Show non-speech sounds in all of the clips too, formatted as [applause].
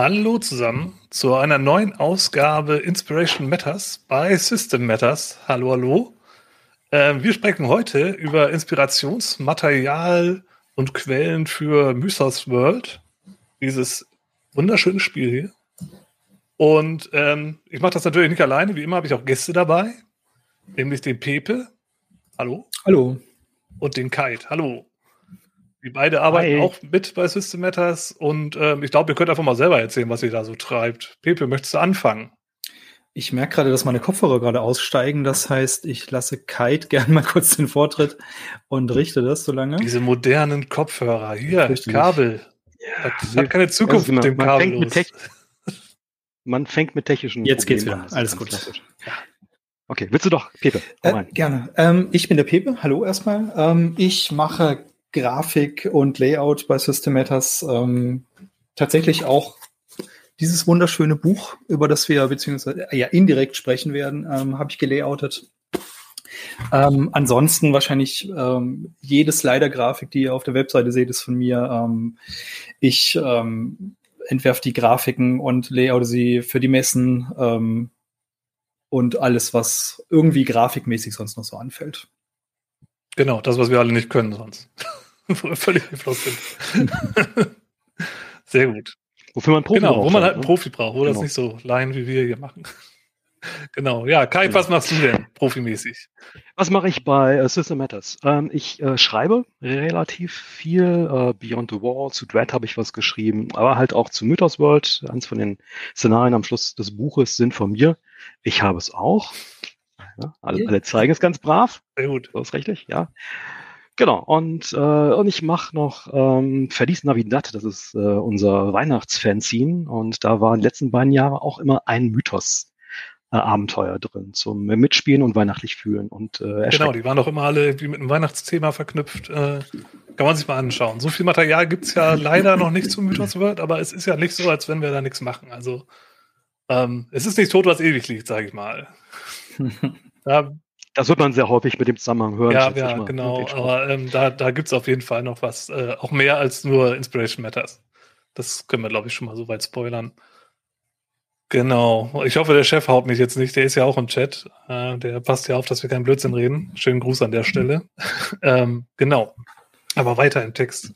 Hallo zusammen zu einer neuen Ausgabe Inspiration Matters bei System Matters. Hallo, hallo. Äh, wir sprechen heute über Inspirationsmaterial und Quellen für Mythos World. Dieses wunderschöne Spiel hier. Und ähm, ich mache das natürlich nicht alleine. Wie immer habe ich auch Gäste dabei, nämlich den Pepe. Hallo. Hallo. Und den Kite. Hallo. Die beide arbeiten Hi. auch mit bei System Matters und ähm, ich glaube, ihr könnt einfach mal selber erzählen, was ihr da so treibt. Pepe, möchtest du anfangen? Ich merke gerade, dass meine Kopfhörer gerade aussteigen. Das heißt, ich lasse Kite [laughs] gern mal kurz den Vortritt und richte das so lange. Diese modernen Kopfhörer. Hier, Richtig. Kabel. Ja, das hat keine Zukunft mit dem Kabel. Fängt mit man fängt mit technischen Jetzt Problemen geht's wieder. Alles gut. Okay, willst du doch, Pepe? Äh, gerne. Ähm, ich bin der Pepe. Hallo erstmal. Ähm, ich mache Grafik und Layout bei System Matters. Ähm, tatsächlich auch dieses wunderschöne Buch, über das wir beziehungsweise ja indirekt sprechen werden, ähm, habe ich gelayoutet. Ähm, ansonsten wahrscheinlich ähm, jede Slider-Grafik, die ihr auf der Webseite seht, ist von mir. Ähm, ich ähm, entwerfe die Grafiken und layoute sie für die Messen ähm, und alles, was irgendwie grafikmäßig sonst noch so anfällt. Genau, das, was wir alle nicht können sonst. [laughs] Völlig hilflos sind. [laughs] Sehr gut. Wofür man Profi genau, braucht. Wo man halt einen ne? Profi braucht, wo genau. das nicht so Laien wie wir hier machen. [laughs] genau, ja, Kai, genau. was machst du denn profimäßig? Was mache ich bei äh, System Matters? Ähm, ich äh, schreibe relativ viel. Äh, Beyond the Wall, zu Dread habe ich was geschrieben, aber halt auch zu Mythos World. Eins von den Szenarien am Schluss des Buches sind von mir. Ich habe es auch. Ja, alle, alle, zeigen es ganz brav. Sehr gut. So ist richtig, ja. Genau, und, äh, und ich mache noch ähm, Feliz Navidad, das ist äh, unser Weihnachtsfanzine und da waren in den letzten beiden Jahren auch immer ein Mythos äh, Abenteuer drin zum Mitspielen und weihnachtlich fühlen und äh, Genau, die waren doch immer alle irgendwie mit einem Weihnachtsthema verknüpft. Äh, kann man sich mal anschauen. So viel Material gibt's ja [laughs] leider noch nicht zum Mythos World, aber es ist ja nicht so, als wenn wir da nichts machen. Also ähm, es ist nicht tot, was ewig liegt, sage ich mal. [laughs] da das wird man sehr häufig mit dem Zusammenhang hören. Ja, ja genau. Aber ähm, da, da gibt es auf jeden Fall noch was. Äh, auch mehr als nur Inspiration Matters. Das können wir, glaube ich, schon mal so weit spoilern. Genau. Ich hoffe, der Chef haut mich jetzt nicht. Der ist ja auch im Chat. Äh, der passt ja auf, dass wir keinen Blödsinn reden. Schönen Gruß an der Stelle. [laughs] ähm, genau. Aber weiter im Text.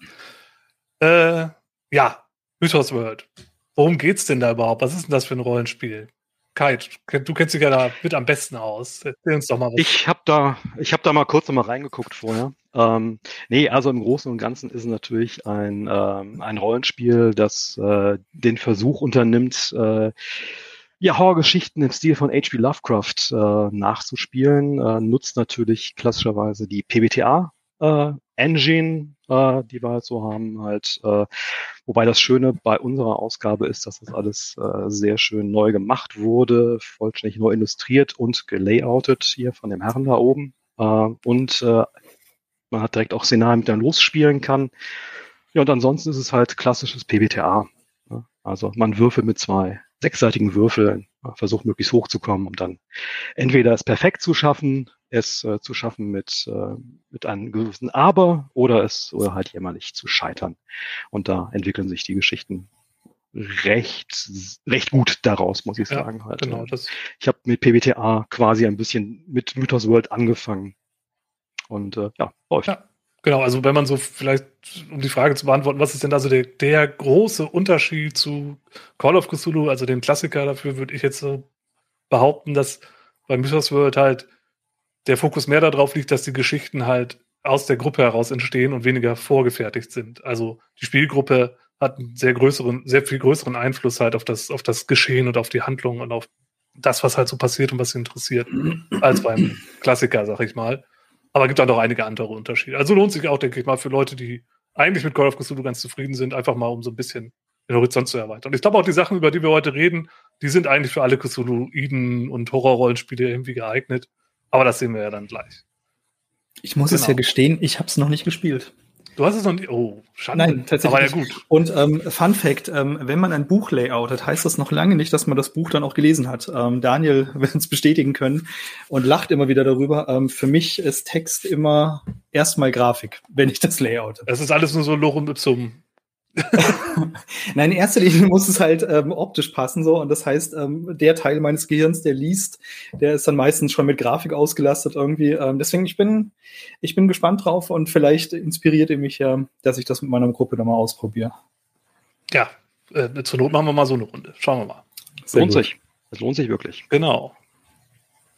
Äh, ja, Mythos World. Worum geht's denn da überhaupt? Was ist denn das für ein Rollenspiel? Kai, du kennst dich ja da mit am besten aus. Erzähl uns doch mal was. Ich habe da, ich habe da mal kurz noch mal reingeguckt vorher. Ähm, nee, also im Großen und Ganzen ist es natürlich ein, ähm, ein Rollenspiel, das äh, den Versuch unternimmt, äh, ja, Horrorgeschichten im Stil von H.P. Lovecraft äh, nachzuspielen, äh, nutzt natürlich klassischerweise die PBTA äh, die wir halt so haben, halt, äh, wobei das Schöne bei unserer Ausgabe ist, dass das alles äh, sehr schön neu gemacht wurde, vollständig neu illustriert und gelayoutet hier von dem Herrn da oben. Äh, und äh, man hat direkt auch Szenarien, mit denen losspielen kann. Ja, und ansonsten ist es halt klassisches PBTA. Ne? Also man würfelt mit zwei sechsseitigen Würfeln, versucht möglichst hoch zu kommen, um dann entweder es perfekt zu schaffen es äh, zu schaffen mit, äh, mit einem gewissen Aber oder es oder halt jämmerlich zu scheitern. Und da entwickeln sich die Geschichten recht recht gut daraus, muss ich ja, sagen. Halt. Genau, das ich habe mit PBTA quasi ein bisschen mit Mythos World angefangen. Und äh, ja, läuft. Ja, genau, also wenn man so vielleicht, um die Frage zu beantworten, was ist denn da so der, der große Unterschied zu Call of Cthulhu, also dem Klassiker, dafür würde ich jetzt so behaupten, dass bei Mythos World halt der Fokus mehr darauf liegt, dass die Geschichten halt aus der Gruppe heraus entstehen und weniger vorgefertigt sind. Also die Spielgruppe hat einen sehr größeren, sehr viel größeren Einfluss halt auf das, auf das Geschehen und auf die Handlung und auf das, was halt so passiert und was sie interessiert, als beim Klassiker, sag ich mal. Aber gibt dann doch einige andere Unterschiede. Also lohnt sich auch, denke ich mal, für Leute, die eigentlich mit Call of Cthulhu ganz zufrieden sind, einfach mal um so ein bisschen den Horizont zu erweitern. Und ich glaube auch die Sachen, über die wir heute reden, die sind eigentlich für alle Cthulhuiden und Horrorrollenspiele irgendwie geeignet. Aber das sehen wir ja dann gleich. Ich muss genau. es ja gestehen, ich habe es noch nicht gespielt. Du hast es noch nicht. Oh, schade. Nein, tatsächlich. Aber ja gut. Und ähm, Fun Fact: ähm, Wenn man ein Buch layoutet, heißt das noch lange nicht, dass man das Buch dann auch gelesen hat. Ähm, Daniel [laughs] wird uns bestätigen können und lacht immer wieder darüber. Ähm, für mich ist Text immer erstmal Grafik, wenn ich das layoute. Es ist alles nur so Lorem Ipsum [laughs] Nein, in erster Linie muss es halt ähm, optisch passen so und das heißt, ähm, der Teil meines Gehirns, der liest, der ist dann meistens schon mit Grafik ausgelastet irgendwie. Ähm, deswegen ich bin ich bin gespannt drauf und vielleicht inspiriert ihr mich ja, dass ich das mit meiner Gruppe dann mal ausprobiere. Ja, äh, zur Not machen wir mal so eine Runde. Schauen wir mal. Sehr lohnt gut. sich. Es lohnt sich wirklich. Genau.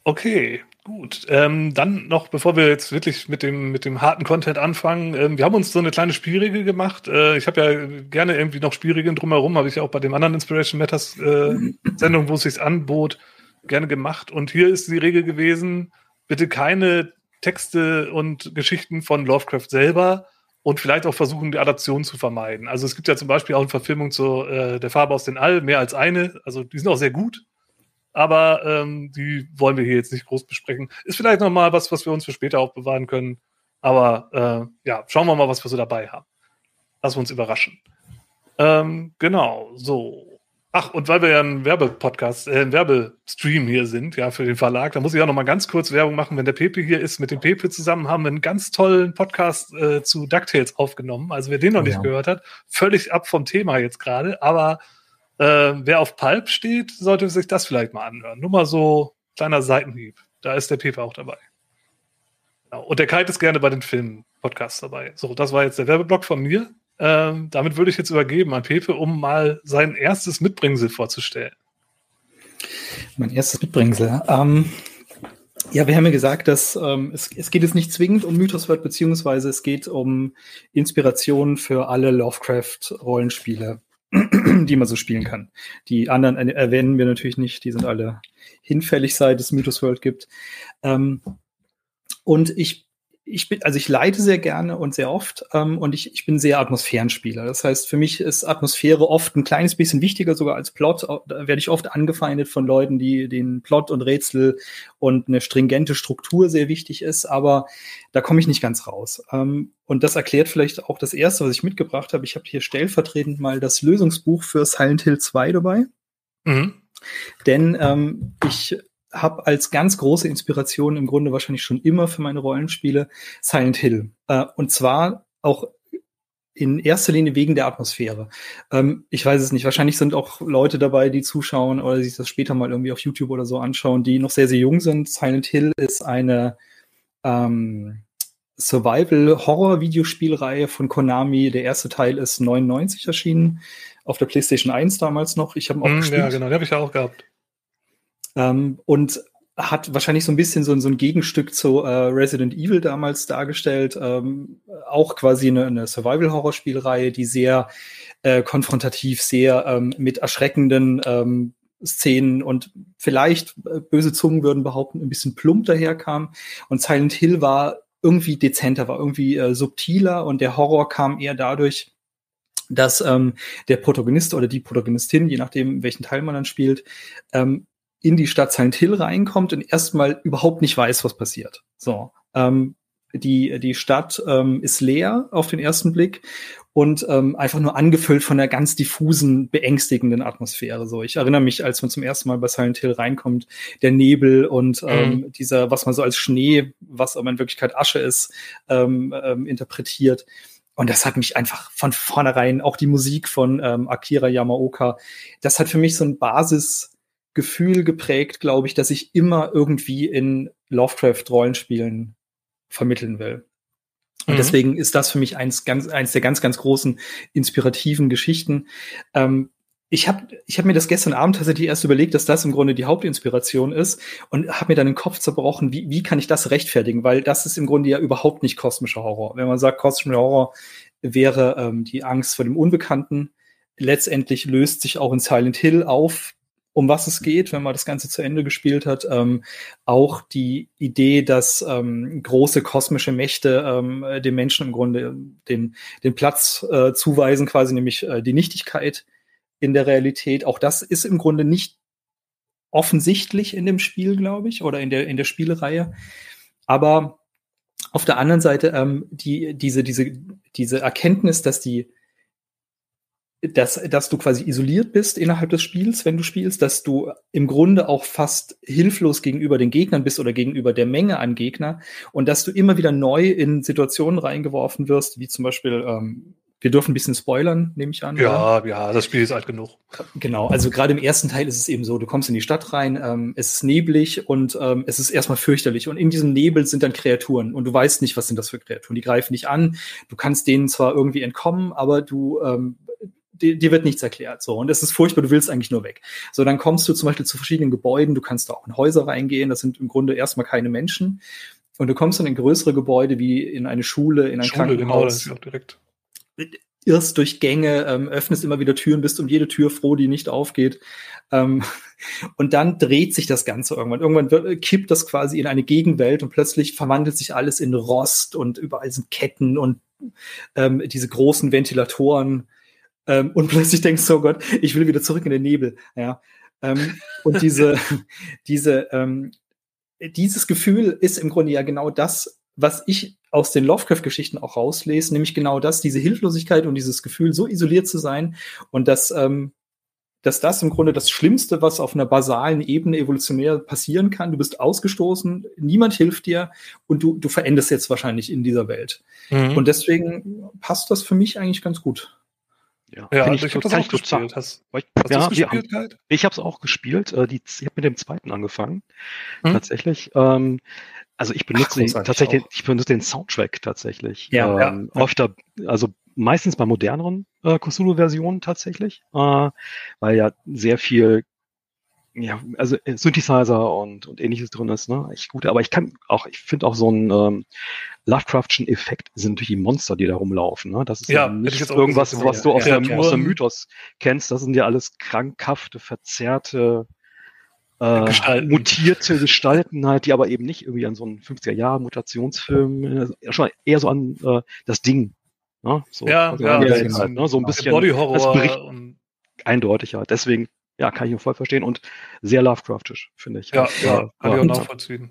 Okay, gut. Ähm, dann noch, bevor wir jetzt wirklich mit dem, mit dem harten Content anfangen, ähm, wir haben uns so eine kleine Spielregel gemacht. Äh, ich habe ja gerne irgendwie noch Spielregeln drumherum, habe ich ja auch bei dem anderen Inspiration Matters äh, Sendung, wo es sich anbot, gerne gemacht. Und hier ist die Regel gewesen, bitte keine Texte und Geschichten von Lovecraft selber und vielleicht auch versuchen, die Adaption zu vermeiden. Also es gibt ja zum Beispiel auch eine Verfilmung zu äh, Der Farbe aus den All, mehr als eine. Also die sind auch sehr gut aber ähm, die wollen wir hier jetzt nicht groß besprechen. Ist vielleicht nochmal was, was wir uns für später aufbewahren können. Aber äh, ja, schauen wir mal, was wir so dabei haben. Lassen wir uns überraschen. Ähm, genau, so. Ach, und weil wir ja ein Werbepodcast, äh, ein Werbestream hier sind, ja, für den Verlag, da muss ich auch noch mal ganz kurz Werbung machen. Wenn der Pepe hier ist, mit dem Pepe zusammen haben wir einen ganz tollen Podcast äh, zu DuckTales aufgenommen. Also wer den noch oh, nicht ja. gehört hat, völlig ab vom Thema jetzt gerade, aber äh, wer auf Pulp steht, sollte sich das vielleicht mal anhören. Nur mal so kleiner Seitenhieb. Da ist der Pepe auch dabei. Genau. Und der Kite ist gerne bei den Filmen-Podcasts dabei. So, das war jetzt der Werbeblock von mir. Ähm, damit würde ich jetzt übergeben an Pepe, um mal sein erstes Mitbringsel vorzustellen. Mein erstes Mitbringsel. Ähm, ja, wir haben ja gesagt, dass ähm, es, es geht jetzt nicht zwingend um Mythosword, beziehungsweise es geht um Inspiration für alle Lovecraft-Rollenspiele. [clears throat] die man so spielen kann. Die anderen erwähnen wir natürlich nicht, die sind alle hinfällig, seit es Mythos World gibt. Ähm, und ich ich bin, also ich leite sehr gerne und sehr oft ähm, und ich, ich bin sehr Atmosphärenspieler. Das heißt, für mich ist Atmosphäre oft ein kleines bisschen wichtiger sogar als Plot. Da werde ich oft angefeindet von Leuten, die den Plot und Rätsel und eine stringente Struktur sehr wichtig ist, aber da komme ich nicht ganz raus. Ähm, und das erklärt vielleicht auch das Erste, was ich mitgebracht habe. Ich habe hier stellvertretend mal das Lösungsbuch für Silent Hill 2 dabei. Mhm. Denn ähm, ich habe als ganz große Inspiration im Grunde wahrscheinlich schon immer für meine Rollenspiele Silent Hill. Äh, und zwar auch in erster Linie wegen der Atmosphäre. Ähm, ich weiß es nicht. Wahrscheinlich sind auch Leute dabei, die zuschauen oder sich das später mal irgendwie auf YouTube oder so anschauen, die noch sehr, sehr jung sind. Silent Hill ist eine ähm, Survival-Horror-Videospielreihe von Konami. Der erste Teil ist 99 erschienen, auf der PlayStation 1 damals noch. Ich habe auch mm, gespielt. Ja, genau, die habe ich ja auch gehabt. Ähm, und hat wahrscheinlich so ein bisschen so, so ein Gegenstück zu äh, Resident Evil damals dargestellt. Ähm, auch quasi eine, eine Survival-Horror-Spielreihe, die sehr äh, konfrontativ, sehr ähm, mit erschreckenden ähm, Szenen und vielleicht äh, böse Zungen würden behaupten, ein bisschen plump daherkam. Und Silent Hill war irgendwie dezenter, war irgendwie äh, subtiler und der Horror kam eher dadurch, dass ähm, der Protagonist oder die Protagonistin, je nachdem, welchen Teil man dann spielt, ähm, in die Stadt Silent Hill reinkommt und erstmal überhaupt nicht weiß, was passiert. So, ähm, die, die Stadt ähm, ist leer auf den ersten Blick und ähm, einfach nur angefüllt von einer ganz diffusen, beängstigenden Atmosphäre. So, ich erinnere mich, als man zum ersten Mal bei Silent Hill reinkommt, der Nebel und ähm, mhm. dieser, was man so als Schnee, was aber in Wirklichkeit Asche ist, ähm, ähm, interpretiert. Und das hat mich einfach von vornherein, auch die Musik von ähm, Akira Yamaoka, das hat für mich so ein Basis, Gefühl geprägt, glaube ich, dass ich immer irgendwie in Lovecraft-Rollenspielen vermitteln will. Und mhm. deswegen ist das für mich eins, ganz, eins der ganz, ganz großen inspirativen Geschichten. Ähm, ich habe ich hab mir das gestern Abend tatsächlich erst überlegt, dass das im Grunde die Hauptinspiration ist und habe mir dann den Kopf zerbrochen, wie, wie kann ich das rechtfertigen? Weil das ist im Grunde ja überhaupt nicht kosmischer Horror. Wenn man sagt, kosmischer Horror wäre ähm, die Angst vor dem Unbekannten. Letztendlich löst sich auch in Silent Hill auf, um was es geht, wenn man das Ganze zu Ende gespielt hat. Ähm, auch die Idee, dass ähm, große kosmische Mächte ähm, dem Menschen im Grunde den, den Platz äh, zuweisen, quasi nämlich äh, die Nichtigkeit in der Realität. Auch das ist im Grunde nicht offensichtlich in dem Spiel, glaube ich, oder in der, in der Spielereihe. Aber auf der anderen Seite ähm, die, diese, diese, diese Erkenntnis, dass die dass, dass du quasi isoliert bist innerhalb des Spiels, wenn du spielst, dass du im Grunde auch fast hilflos gegenüber den Gegnern bist oder gegenüber der Menge an Gegner und dass du immer wieder neu in Situationen reingeworfen wirst, wie zum Beispiel ähm, wir dürfen ein bisschen spoilern, nehme ich an. Ja, oder? ja, das Spiel ist alt genug. Genau, also gerade im ersten Teil ist es eben so, du kommst in die Stadt rein, ähm, es ist neblig und ähm, es ist erstmal fürchterlich. Und in diesem Nebel sind dann Kreaturen und du weißt nicht, was sind das für Kreaturen. Die greifen nicht an. Du kannst denen zwar irgendwie entkommen, aber du ähm, dir, dir wird nichts erklärt. So, und es ist furchtbar, du willst eigentlich nur weg. So, dann kommst du zum Beispiel zu verschiedenen Gebäuden, du kannst da auch in Häuser reingehen, das sind im Grunde erstmal keine Menschen. Und du kommst dann in größere Gebäude wie in eine Schule, in ein Schule, genau, Krankenhaus. Genau, das ist auch direkt. Irrst durch Gänge, ähm, öffnest immer wieder Türen, bist um jede Tür froh, die nicht aufgeht. Ähm, [laughs] und dann dreht sich das Ganze irgendwann. Irgendwann wird, kippt das quasi in eine Gegenwelt und plötzlich verwandelt sich alles in Rost und überall sind Ketten und ähm, diese großen Ventilatoren. Ähm, und plötzlich denkst du, oh Gott, ich will wieder zurück in den Nebel. Ja. Ähm, und diese, [laughs] diese, ähm, dieses Gefühl ist im Grunde ja genau das, was ich aus den Lovecraft-Geschichten auch rauslese, nämlich genau das, diese Hilflosigkeit und dieses Gefühl, so isoliert zu sein und dass, ähm, dass das im Grunde das Schlimmste, was auf einer basalen Ebene evolutionär passieren kann. Du bist ausgestoßen, niemand hilft dir und du, du verendest jetzt wahrscheinlich in dieser Welt. Mhm. Und deswegen passt das für mich eigentlich ganz gut. Ja, ja also ich, habe das auch gespielt. Hast, hast ja, gespielt, haben, Ich habe es auch gespielt. Äh, die, ich habe mit dem zweiten angefangen. Hm? Tatsächlich. Ähm, also ich benutze Ach, tatsächlich, auch. ich benutze den Soundtrack tatsächlich. Ja, ähm, ja. Öfter, also meistens bei moderneren äh, Cthulhu-Versionen tatsächlich, äh, weil ja sehr viel ja, also äh, Synthesizer und, und ähnliches drin ist, ne? Echt gut. Aber ich kann auch, ich finde auch so ein ähm, Lovecraftschen Effekt sind natürlich die Monster, die da rumlaufen. Ne? Das ist ja, ja nicht irgendwas, gesehen, was ja. du aus, ja, dem, aus dem Mythos kennst. Das sind ja alles krankhafte, verzerrte, äh, Gestalten. mutierte Gestalten halt, die aber eben nicht irgendwie an so einen 50er-Jahre-Mutationsfilm, äh, schon eher so an äh, das Ding. Ne? So, ja, also ja, ja, halt, ne? so ein bisschen Body-Horror. Eindeutig halt. Deswegen, ja, kann ich ihn voll verstehen und sehr Lovecraftisch, finde ich. Ja, ja, ja, kann ich auch nachvollziehen.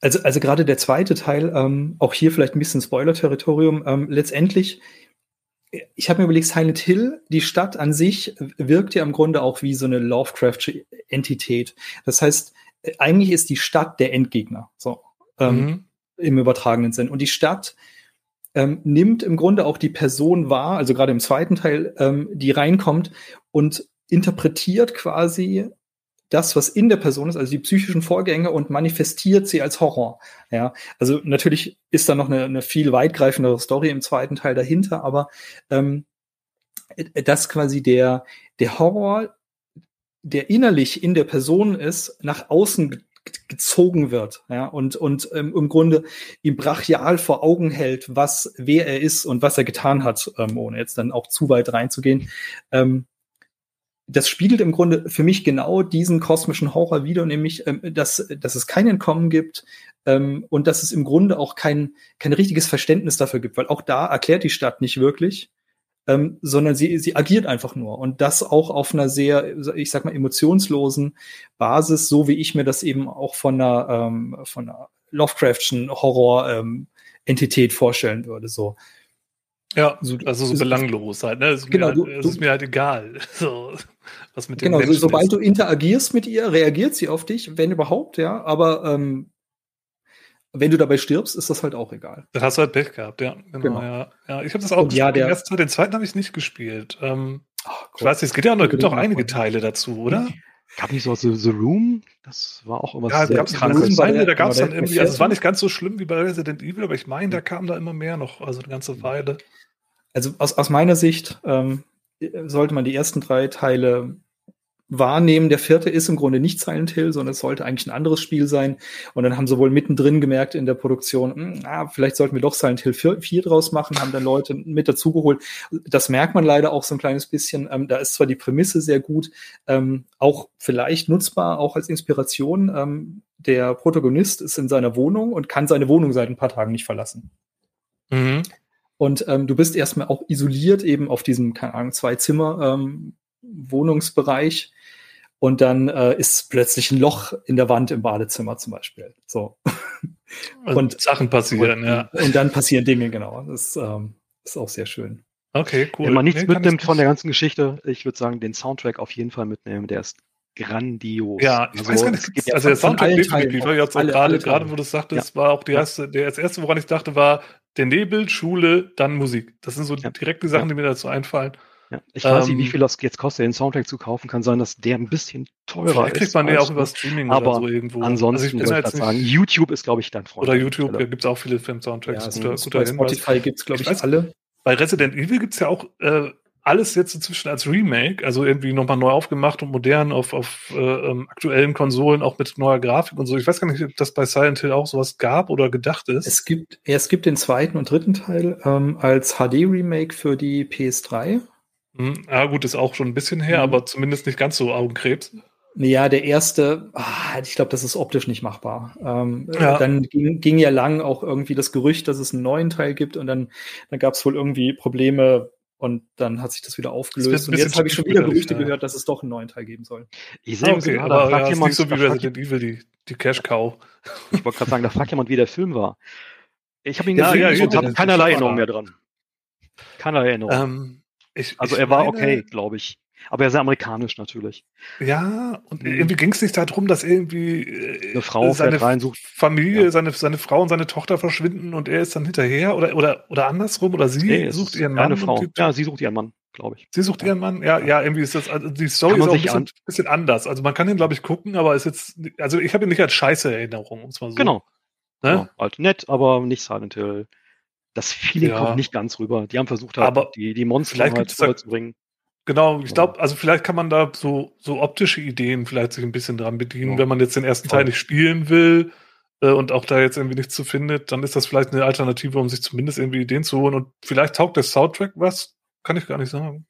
Also, also gerade der zweite Teil, ähm, auch hier vielleicht ein bisschen Spoiler-Territorium, ähm, letztendlich, ich habe mir überlegt, Silent Hill, die Stadt an sich wirkt ja im Grunde auch wie so eine Lovecraftsche Entität. Das heißt, eigentlich ist die Stadt der Endgegner, so ähm, mhm. im übertragenen Sinn. Und die Stadt ähm, nimmt im Grunde auch die Person wahr, also gerade im zweiten Teil, ähm, die reinkommt und interpretiert quasi das, was in der Person ist, also die psychischen Vorgänge und manifestiert sie als Horror. Ja, also natürlich ist da noch eine, eine viel weitgreifendere Story im zweiten Teil dahinter, aber ähm, dass quasi der, der Horror, der innerlich in der Person ist, nach außen gezogen wird, ja, und, und ähm, im Grunde ihm brachial vor Augen hält, was, wer er ist und was er getan hat, ähm, ohne jetzt dann auch zu weit reinzugehen. Ähm, das spiegelt im Grunde für mich genau diesen kosmischen Horror wider, nämlich, ähm, dass, dass es kein Entkommen gibt ähm, und dass es im Grunde auch kein, kein richtiges Verständnis dafür gibt, weil auch da erklärt die Stadt nicht wirklich, ähm, sondern sie, sie agiert einfach nur. Und das auch auf einer sehr, ich sag mal, emotionslosen Basis, so wie ich mir das eben auch von einer, ähm, von einer Lovecraftschen Horror-Entität ähm, vorstellen würde. So. Ja, so, also so belanglos halt, ne? Es ist, genau, mir, halt, du, es ist mir halt egal. [laughs] So, was mit genau, so, sobald ist. du interagierst mit ihr, reagiert sie auf dich, wenn überhaupt, ja. Aber ähm, wenn du dabei stirbst, ist das halt auch egal. Dann hast du halt Pech gehabt, ja. Genau, genau. Ja. ja. Ich habe das auch Und ja, der, den, ersten, den zweiten habe ich nicht gespielt. Ähm, oh, ich weiß nicht, es gibt ja auch noch, gibt auch einige Teile dazu, oder? Gab nicht so The, The Room? Das war auch immer ja, sehr gab's krank. Ich meine, da gab es dann irgendwie, also es war nicht ganz so schlimm wie bei Resident Evil, aber ich meine, da kam da immer mehr noch, also eine ganze Weile. Also aus, aus meiner Sicht ähm, sollte man die ersten drei Teile wahrnehmen. Der vierte ist im Grunde nicht Silent Hill, sondern es sollte eigentlich ein anderes Spiel sein. Und dann haben sie wohl mittendrin gemerkt in der Produktion, mh, hm, ah, vielleicht sollten wir doch Silent Hill 4, 4 draus machen, haben dann Leute mit dazugeholt. Das merkt man leider auch so ein kleines bisschen. Ähm, da ist zwar die Prämisse sehr gut, ähm, auch vielleicht nutzbar, auch als Inspiration. Ähm, der Protagonist ist in seiner Wohnung und kann seine Wohnung seit ein paar Tagen nicht verlassen. Mhm. Und ähm, du bist erstmal auch isoliert eben auf diesem, keine Ahnung, zwei Zimmer ähm, Wohnungsbereich. Und dann äh, ist plötzlich ein Loch in der Wand im Badezimmer zum Beispiel. So. [laughs] Also und Sachen passieren, und, ja. Und dann passieren Dinge, genau. Das ähm, ist auch sehr schön. Okay, cool. Wenn man nichts nee, mitnimmt von der ganzen Geschichte, ich würde sagen, den Soundtrack auf jeden Fall mitnehmen. Der ist grandios. Ja, ich also, weiß gar nicht, also der Soundtrack definitiv, jetzt alle, gerade, gerade wo du es sagtest, ja. war auch die erste, der, das erste, woran ich dachte, war der Nebel, Schule, dann Musik. Das sind so Ja. direkt die Sachen, Ja. die mir dazu einfallen. Ja. Ich weiß nicht, wie Ähm, viel das jetzt kostet, den Soundtrack zu kaufen. Kann sein, dass der ein bisschen teurer Vielleicht kriegt ist. man den als- auch über Streaming aber oder so irgendwo. Ansonsten also ich muss bin ich sagen, YouTube ist, glaube ich, dein Freund. oder YouTube, da gibt es auch viele Film-Soundtracks. Ja, guter, so guter bei Hinweis. Spotify gibt es, glaube Ich ich, weiß- alle. Bei Resident Evil gibt es ja auch äh, alles jetzt inzwischen als Remake, also irgendwie nochmal neu aufgemacht und modern auf, auf äh, ähm, aktuellen Konsolen, auch mit neuer Grafik und so. Ich weiß gar nicht, ob das bei Silent Hill auch sowas gab oder gedacht ist. Es gibt, ja, es gibt den zweiten und dritten Teil ähm, als HD-Remake für die PS3. Hm, ja, gut, ist auch schon ein bisschen her, Mhm. aber zumindest nicht ganz so Augenkrebs. Ja, der erste, ah, ich glaube, das ist optisch nicht machbar. Ähm, Ja. Dann ging, ging ja lang auch irgendwie das Gerücht, dass es einen neuen Teil gibt und dann, dann gab es wohl irgendwie Probleme und dann hat sich das wieder Das aufgelöst. ein Und jetzt habe ich schon wieder Gerüchte ja. gehört, dass es doch einen neuen Teil geben soll. Ich Ah, sehe okay, sogar, da aber fragt ja, jemand, so wie da Resident Evil, die, die Cash-Cow. Ich wollte gerade sagen, da fragt jemand, wie der Film war. Ich habe ihn Ja, gesehen ja, und ja, habe das keinerlei Erinnerung mehr dran. Keinerlei Erinnerung. Ähm, ich, also ich er war meine- okay, glaube ich. Aber er ist sehr amerikanisch natürlich. Ja, und Mhm. irgendwie ging es nicht darum, dass irgendwie äh, Eine Frau seine rein, sucht- Familie, Ja. seine, seine Frau und seine Tochter verschwinden und er ist dann hinterher oder, oder, oder andersrum oder sie Nee, sucht ihren eine Mann. Frau. Und die, Ja, sie sucht ihren Mann, glaube ich. Sie sucht ihren Mann, ja, ja, irgendwie ist das, also die Story ist auch ein bisschen, an- bisschen anders. Also man kann den, glaube ich, gucken, aber ist jetzt, also ich habe ihn nicht als scheiße Erinnerung, um es mal so. Genau. Ne? Ja, halt nett, aber nicht Silent Hill. Das Feeling Ja. kommt nicht ganz rüber. Die haben versucht, halt, Aber die, die Monster halt rüberzubringen. Genau, ich Ja. glaube, also vielleicht kann man da so, so optische Ideen vielleicht sich ein bisschen dran bedienen, Ja. wenn man jetzt den ersten. Teil nicht spielen will äh, und auch da jetzt irgendwie nichts zu findet, dann ist das vielleicht eine Alternative, um sich zumindest irgendwie Ideen zu holen und vielleicht taugt der Soundtrack was, kann ich gar nicht sagen.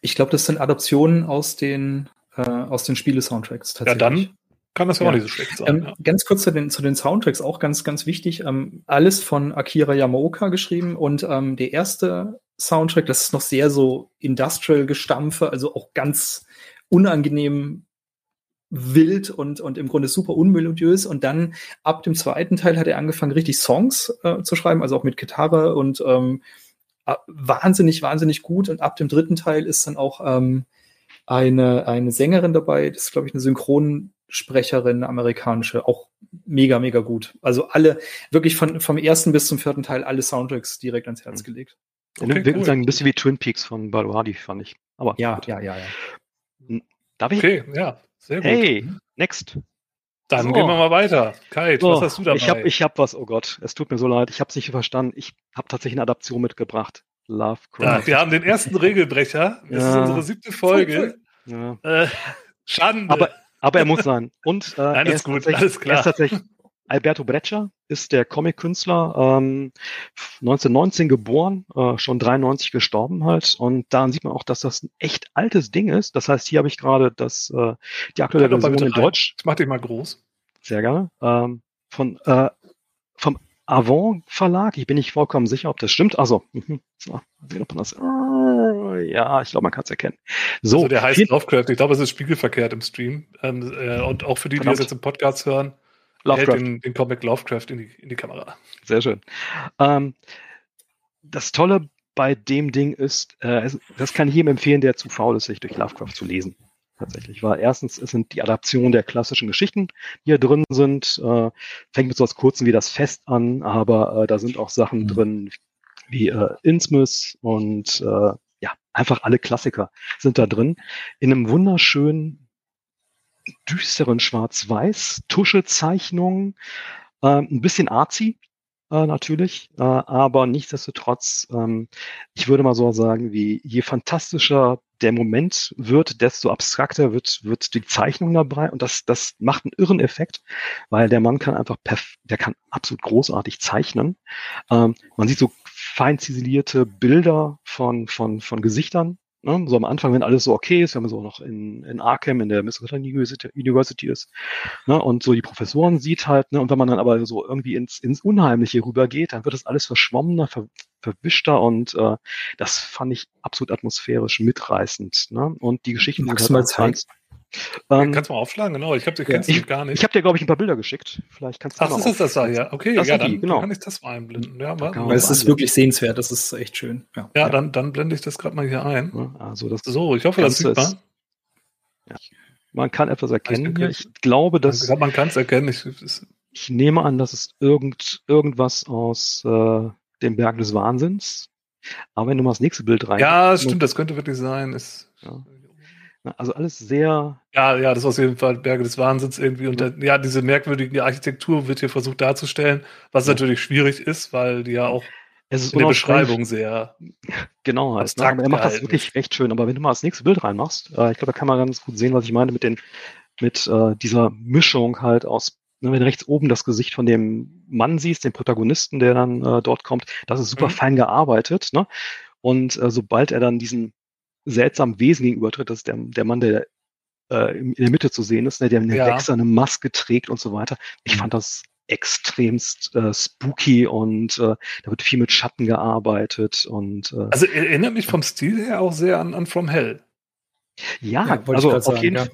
Ich glaube, das sind Adaptionen aus den, äh, aus den Spiele-Soundtracks Ja, tatsächlich. dann kann das ja, auch nicht so schlecht sein. Ähm, ja. Ganz kurz zu den, zu den Soundtracks, auch ganz, ganz wichtig. Ähm, alles von Akira Yamaoka geschrieben und ähm, der erste Soundtrack, das ist noch sehr so Industrial-Gestampfe, also auch ganz unangenehm wild und, und im Grunde super unmelodiös. Und dann ab dem zweiten Teil hat er angefangen, richtig Songs äh, zu schreiben, also auch mit Gitarre und ähm, äh, wahnsinnig, wahnsinnig gut. Und ab dem dritten Teil ist dann auch ähm, eine, eine Sängerin dabei, das ist, glaube ich, eine Synchronsprecherin, eine amerikanische, auch mega, mega gut. Also alle, wirklich von, vom ersten bis zum vierten Teil alle Soundtracks direkt ans Herz Mhm. gelegt. Okay, Okay, wir cool. sagen ein bisschen wie Twin Peaks von Baluadi, fand ich. Aber Ja, gut. ja, ja, ja. Darf ich? Okay, ja, sehr gut. Hey, next. Dann so. gehen wir mal weiter. Kite, So, was hast du dabei? Ich habe ich hab was, oh Gott, es tut mir so leid, ich habe es nicht verstanden. Ich habe tatsächlich eine Adaption mitgebracht. Lovecraft. ja, wir haben den ersten Regelbrecher. Das ist Ja. unsere siebte Folge. Ja. Äh, [laughs] Schande. Aber, aber er muss sein. Und äh, er ist gut, alles klar. Er ist tatsächlich Alberto Breccia ist der Comic-Künstler, ähm, 1919 geboren, äh, schon 93 gestorben halt. Und daran sieht man auch, dass das ein echt altes Ding ist. Das heißt, hier habe ich gerade das äh, die aktuelle Version in rein. Deutsch. Ich mach dich mal groß. Sehr gerne. Ähm, von äh, vom Avon Verlag. Ich bin nicht vollkommen sicher, ob das stimmt. Also, sehen, ob man das. Ja, ich glaube, man kann es erkennen. So, also der heißt Lovecraft. Ich glaube, es ist spiegelverkehrt im Stream. Ähm, äh, und auch für die, die Verdammt. das jetzt im Podcast hören, er hält Lovecraft. den, den Comic Lovecraft in die, in die Kamera. Sehr schön. Ähm, das Tolle bei dem Ding ist, äh, das kann ich jedem empfehlen, der zu faul ist, sich durch Lovecraft zu lesen. Tatsächlich, weil erstens es sind die Adaptionen der klassischen Geschichten, die hier drin sind. Äh, fängt mit so was Kurzem wie das Fest an, aber äh, da sind auch Sachen Mhm. drin wie äh, Innsmouth und äh, einfach alle Klassiker sind da drin. In einem wunderschönen, düsteren Schwarz-Weiß, Tuschezeichnungen, äh, ein bisschen artsy, äh, natürlich, äh, aber nichtsdestotrotz, ähm, ich würde mal so sagen, wie je fantastischer der Moment wird, desto abstrakter wird, wird die Zeichnung dabei und das, das macht einen irren Effekt, weil der Mann kann einfach perf der kann absolut großartig zeichnen. Ähm, man sieht so fein ziselierte Bilder von, von, von Gesichtern, Ne? So am Anfang, wenn alles so okay ist, wenn man so noch in, in Arkham in der Minnesota University, ist, ne? und so die Professoren sieht halt, ne? und wenn man dann aber so irgendwie ins, ins Unheimliche rübergeht, dann wird das alles verschwommener, ver, verwischter und äh, das fand ich absolut atmosphärisch mitreißend. Ne? Und die Geschichten Magst sind du halt mal auch zeigen? Ähm, Kannst du mal aufschlagen, genau. Ich habe Ja. gar nicht. ich habe dir, glaube ich, ein paar Bilder geschickt. Vielleicht kannst du Ach, mal das ist das da hier. Okay, Das ja, sind die, dann, genau. dann kann ich das mal einblenden. Ja, mal. Weil es ist wirklich sehenswert, das ist echt schön. Ja, ja dann, dann blende ich das gerade mal hier ein. Also das, So, ich hoffe, das sieht man. ist- man kann etwas erkennen. hier. Ich glaube, Das, dass man kann es erkennen. Ich, ich nehme an, dass es irgend, irgendwas aus äh, dem Berg des Wahnsinns. Aber wenn du mal das nächste Bild rein. Ja, stimmt, das könnte wirklich sein. Ist, ja. Also alles sehr. Ja, ja, das ist auf jeden Fall Berge des Wahnsinns irgendwie. Und ja, ja diese merkwürdige Architektur wird hier versucht darzustellen, was ja. natürlich schwierig ist, weil die ja auch es ist in der Beschreibung sehr. [laughs] Genau, heißt, ne? Er macht das wirklich recht schön. Aber wenn du mal das nächste Bild reinmachst, äh, ich glaube, da kann man ganz gut sehen, was ich meine mit den, mit äh, dieser Mischung halt aus, ne, wenn du rechts oben das Gesicht von dem Mann siehst, dem Protagonisten, der dann äh, dort kommt, das ist super mhm. fein gearbeitet, ne? Und äh, sobald er dann diesen seltsamen Wesen gegenübertritt, das ist der, der Mann, der äh, in der Mitte zu sehen ist, ne, der eine ja. wechselnde Maske trägt und so weiter. Ich mhm. fand das extremst äh, spooky und äh, da wird viel mit Schatten gearbeitet und äh, also erinnert mich vom Stil her auch sehr an, an From Hell. Ja, ja also auf sagen, jeden Fall.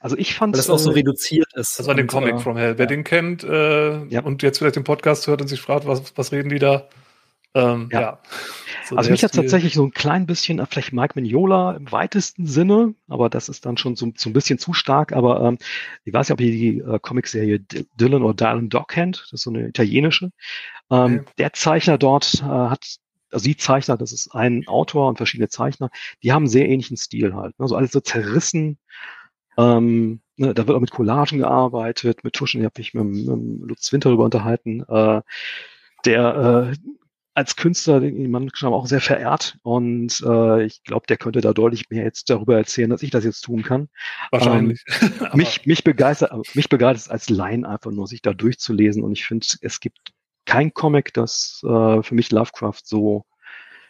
Also ich fand es auch so äh, reduziert ist. Das war den Comic äh, From Hell. Wer ja. den kennt äh, ja. und jetzt vielleicht den Podcast hört und sich fragt, was, was reden die da? Ähm, ja. ja. [laughs] So also mich hat tatsächlich so ein klein bisschen, äh, vielleicht Mike Mignola im weitesten Sinne, aber das ist dann schon so, so ein bisschen zu stark. Aber ähm, ich weiß nicht, ob ihr die äh, Comicserie Dylan oder Dylan Dog kennt, das ist so eine italienische. Ähm, okay. Der Zeichner dort äh, hat also die Zeichner, das ist ein Autor und verschiedene Zeichner, die haben einen sehr ähnlichen Stil halt. Also alles so zerrissen. Ähm, ne, da wird auch mit Collagen gearbeitet, mit Tuschen, ich habe mich mit, mit Lutz Winter darüber unterhalten. Äh, der äh, als Künstler den Mann auch sehr verehrt und äh, ich glaube, der könnte da deutlich mehr jetzt darüber erzählen, als ich das jetzt tun kann. Wahrscheinlich. Ähm, [laughs] mich, mich begeistert, mich begeistert es als Laien einfach nur, sich da durchzulesen und ich finde, es gibt kein Comic, das äh, für mich Lovecraft so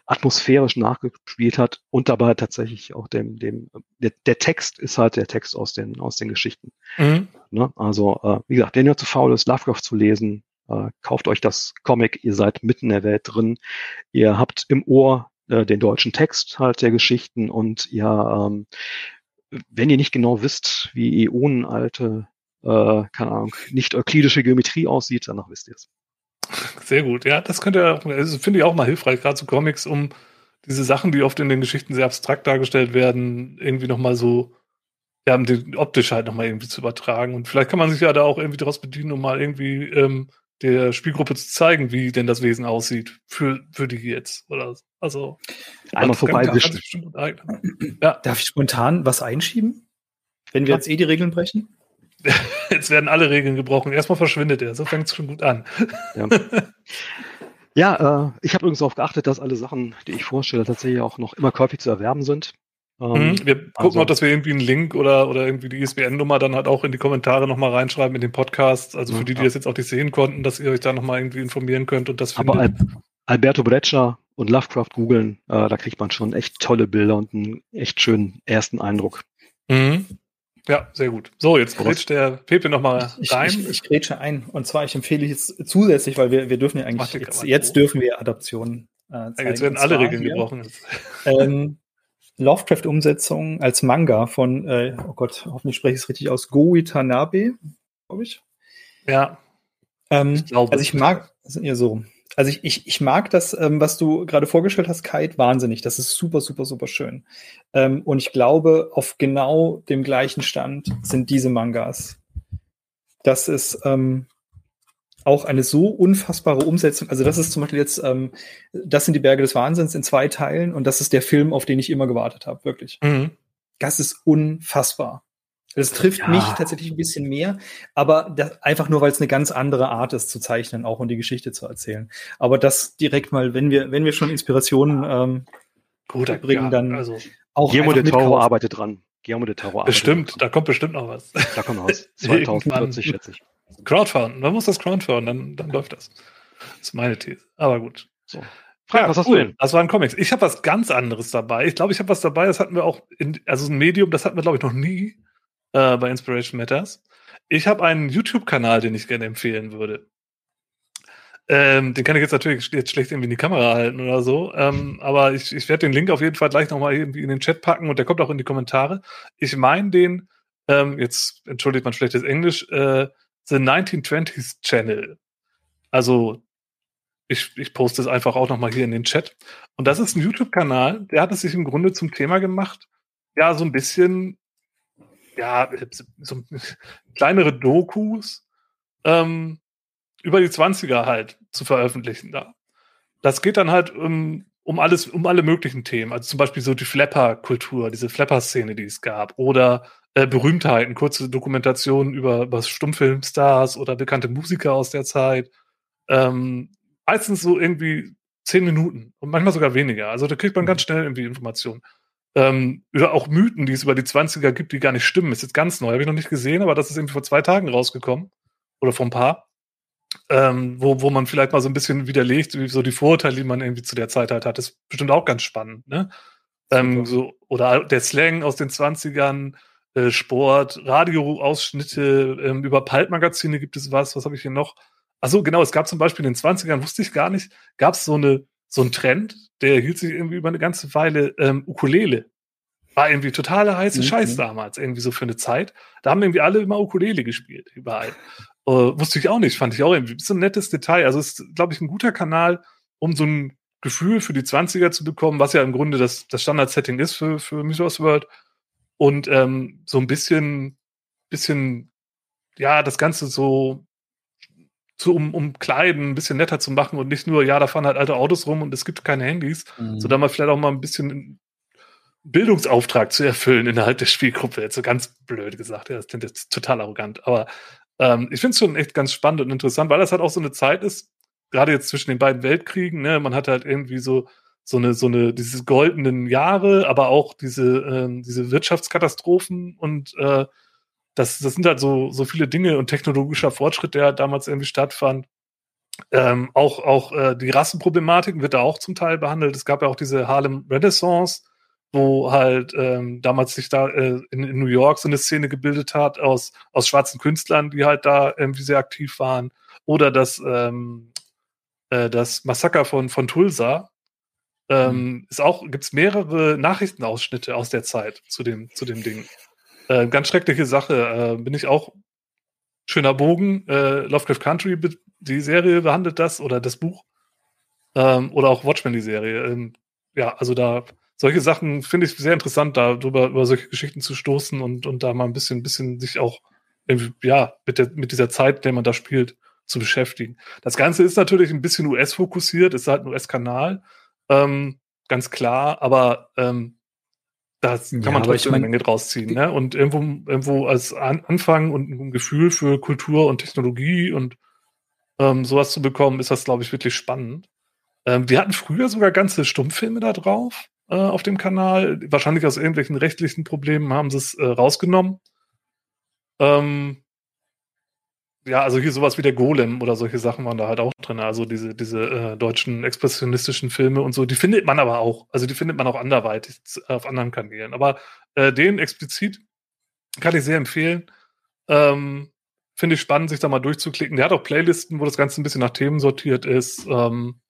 atmosphärisch nachgespielt hat und dabei tatsächlich auch dem, dem, der, der Text ist halt der Text aus den, aus den Geschichten. Mhm. Ne? Also, äh, wie gesagt, der nur zu faul ist, Lovecraft zu lesen, äh, kauft euch das Comic, ihr seid mitten in der Welt drin. Ihr habt im Ohr äh, den deutschen Text halt der Geschichten und ihr, ähm, wenn ihr nicht genau wisst, wie äonenalte, äh, keine Ahnung, nicht euklidische Geometrie aussieht, danach wisst ihr es. Sehr gut, ja, das könnte also finde ich auch mal hilfreich, gerade zu Comics, um diese Sachen, die oft in den Geschichten sehr abstrakt dargestellt werden, irgendwie nochmal so, ja, optisch halt nochmal irgendwie zu übertragen. Und vielleicht kann man sich ja da auch irgendwie daraus bedienen, um mal irgendwie ähm, der Spielgruppe zu zeigen, wie denn das Wesen aussieht für, für die jetzt. Oder also einmal vorbei. Ja. Darf ich spontan was einschieben? Wenn wir ja. jetzt eh die Regeln brechen? [laughs] jetzt werden alle Regeln gebrochen. Erstmal verschwindet er. So fängt es schon gut an. Ja. Ja, äh, ich habe übrigens darauf geachtet, dass alle Sachen, die ich vorstelle, tatsächlich auch noch immer käufig zu erwerben sind. Ähm, mhm. wir gucken also, auch, dass wir irgendwie einen Link oder, oder irgendwie die ISBN-Nummer dann halt auch in die Kommentare nochmal reinschreiben in den Podcast. Also für die, die das jetzt auch nicht sehen konnten, dass ihr euch da nochmal irgendwie informieren könnt und das Aber findet. Alberto Breccia und Lovecraft googeln, äh, da kriegt man schon echt tolle Bilder und einen echt schönen ersten Eindruck. Mhm. Ja, sehr gut. So, jetzt grätscht der Pepe nochmal rein. Ich, ich, ich grätsche ein. Und zwar, ich empfehle jetzt zusätzlich, weil wir, wir dürfen ja eigentlich, jetzt, jetzt dürfen wir Adaptionen äh, zeigen. Jetzt werden alle Regeln hier. gebrochen. Ähm, Lovecraft-Umsetzung als Manga von, äh, oh Gott, hoffentlich spreche ich es richtig aus, Go Itanabe, glaube ich. Ja. Ähm, ich glaube. Also ich mag, ja so. Also ich, ich, ich mag das, ähm, was du gerade vorgestellt hast, Kite, wahnsinnig. Das ist super, super, super schön. Ähm, und ich glaube, auf genau dem gleichen Stand sind diese Mangas. Das ist, ähm, auch eine so unfassbare Umsetzung. Also das ist zum Beispiel jetzt, ähm, das sind die Berge des Wahnsinns in zwei Teilen und das ist der Film, auf den ich immer gewartet habe, wirklich. Mhm. Das ist unfassbar. Das trifft ja. mich tatsächlich ein bisschen mehr, aber das, einfach nur, weil es eine ganz andere Art ist zu zeichnen, auch und die Geschichte zu erzählen. Aber das direkt mal, wenn wir, wenn wir schon Inspirationen ähm, Gut, bringen, ja, dann also auch Guillermo de Toro arbeitet dran. Guillermo de Toro arbeitet Bestimmt, da kommt bestimmt noch was. Da kommt was. [laughs] 2040 schätze ich. Crowdfund, man muss das Crowdfund, dann, dann läuft das. Das ist meine These. Aber gut. So. Frank, ja, was hast cool. du denn? Das waren Comics. Ich habe was ganz anderes dabei. Ich glaube, ich habe was dabei, das hatten wir auch in, also ein Medium, das hatten wir, glaube ich, noch nie äh, bei Inspiration Matters. Ich habe einen YouTube-Kanal, den ich gerne empfehlen würde. Ähm, den kann ich jetzt natürlich jetzt schlecht irgendwie in die Kamera halten oder so. Ähm, aber ich, ich werde den Link auf jeden Fall gleich nochmal irgendwie in den Chat packen und der kommt auch in die Kommentare. Ich meine den, ähm, jetzt entschuldigt man schlechtes Englisch, äh, The 1920s Channel. Also, ich, ich poste es einfach auch nochmal hier in den Chat. Und das ist ein YouTube-Kanal, der hat es sich im Grunde zum Thema gemacht, ja, so ein bisschen, ja, so kleinere Dokus ähm, über die 20er halt zu veröffentlichen da. das geht dann halt um, um alles, um alle möglichen Themen. Also zum Beispiel so die Flapper-Kultur, diese Flapper-Szene, die es gab. Oder äh, Berühmtheiten, kurze Dokumentationen über, über Stummfilmstars oder bekannte Musiker aus der Zeit. Ähm, meistens so irgendwie zehn Minuten und manchmal sogar weniger. Also da kriegt man ganz mhm. schnell irgendwie Informationen. Ähm, oder auch Mythen, die es über die 20er gibt, die gar nicht stimmen. Ist jetzt ganz neu, habe ich noch nicht gesehen, aber das ist irgendwie vor zwei Tagen rausgekommen. Oder vor ein paar. Ähm, wo, wo man vielleicht mal so ein bisschen widerlegt, wie so die Vorurteile, die man irgendwie zu der Zeit halt hat. Das ist bestimmt auch ganz spannend, ne? Ähm, so, oder der Slang aus den 20ern, äh, Sport, Radioausschnitte, ähm, über Pulp-Magazine gibt es was, was habe ich hier noch? Ach so, genau, es gab zum Beispiel in den 20ern, wusste ich gar nicht, gab es so, eine, so einen Trend, der hielt sich irgendwie über eine ganze Weile, ähm, Ukulele. War irgendwie totaler heiße mhm. Scheiß damals, irgendwie so für eine Zeit. Da haben irgendwie alle immer Ukulele gespielt, überall. Uh, wusste ich auch nicht, fand ich auch irgendwie so ein nettes Detail. Also ist, glaube ich, ein guter Kanal, um so ein Gefühl für die 20er zu bekommen, was ja im Grunde das, das Standard-Setting ist für, für Mythos World. Und ähm, so ein bisschen, bisschen, ja, das Ganze so zu um, umkleiden, ein bisschen netter zu machen und nicht nur, ja, da fahren halt alte Autos rum und es gibt keine Handys, mhm. sondern mal vielleicht auch mal ein bisschen Bildungsauftrag zu erfüllen innerhalb der Spielgruppe. Jetzt so ganz blöd gesagt, ja, das klingt jetzt total arrogant. Aber ähm, ich finde es schon echt ganz spannend und interessant, weil das halt auch so eine Zeit ist, gerade jetzt zwischen den beiden Weltkriegen, ne, man hat halt irgendwie so so eine, so eine, diese goldenen Jahre, aber auch diese, äh, diese Wirtschaftskatastrophen und äh, das, das sind halt so, so viele Dinge und technologischer Fortschritt, der damals irgendwie stattfand. Ähm, auch auch äh, die Rassenproblematik wird da auch zum Teil behandelt. Es gab ja auch diese Harlem Renaissance, wo halt ähm, damals sich da äh, in, in, New York so eine Szene gebildet hat aus, aus schwarzen Künstlern, die halt da irgendwie sehr aktiv waren. Oder das, ähm, äh, das Massaker von, von Tulsa. Ähm, mhm. ist auch, gibt es mehrere Nachrichtenausschnitte aus der Zeit zu dem, zu dem Ding. Äh, ganz schreckliche Sache. Äh, bin ich auch schöner Bogen. Äh, Lovecraft Country, die Serie behandelt das oder das Buch. Ähm, oder auch Watchmen, die Serie. Ähm, ja, also da solche Sachen finde ich sehr interessant, da drüber über solche Geschichten zu stoßen und, und da mal ein bisschen, bisschen sich auch ja, mit, der, mit dieser Zeit, in der man da spielt, zu beschäftigen. Das Ganze ist natürlich ein bisschen US-fokussiert, ist halt ein US-Kanal, ähm, ganz klar, aber ähm, da kann ja, man trotzdem ich mein, eine Menge draus ziehen. Ne? Und irgendwo, irgendwo als An Anfang und ein Gefühl für Kultur und Technologie und ähm, sowas zu bekommen, ist das, glaube ich, wirklich spannend. Ähm, wir hatten früher sogar ganze Stummfilme da drauf äh, auf dem Kanal. Wahrscheinlich aus irgendwelchen rechtlichen Problemen haben sie es äh, rausgenommen. Ähm, ja, also hier sowas wie der Golem oder solche Sachen waren da halt auch drin. Also diese, diese äh, deutschen expressionistischen Filme und so, die findet man aber auch. Also die findet man auch anderweitig auf anderen Kanälen. Aber äh, den explizit kann ich sehr empfehlen. Ähm, Finde ich spannend, sich da mal durchzuklicken. Der hat auch Playlisten, wo das Ganze ein bisschen nach Themen sortiert ist. Ähm,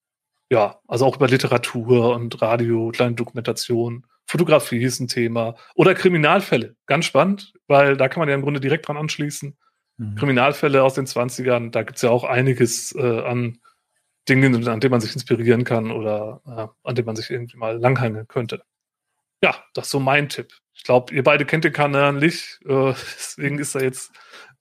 ja, also auch über Literatur und Radio, kleine Dokumentation. Fotografie ist ein Thema. Oder Kriminalfälle. Ganz spannend, weil da kann man ja im Grunde direkt dran anschließen. Mhm. Kriminalfälle aus den 20ern, da gibt es ja auch einiges äh, an Dingen, an denen man sich inspirieren kann oder äh, an denen man sich irgendwie mal langhangeln könnte. Ja, das ist so mein Tipp. Ich glaube, ihr beide kennt den Kanal nicht, äh, [laughs] deswegen ist da jetzt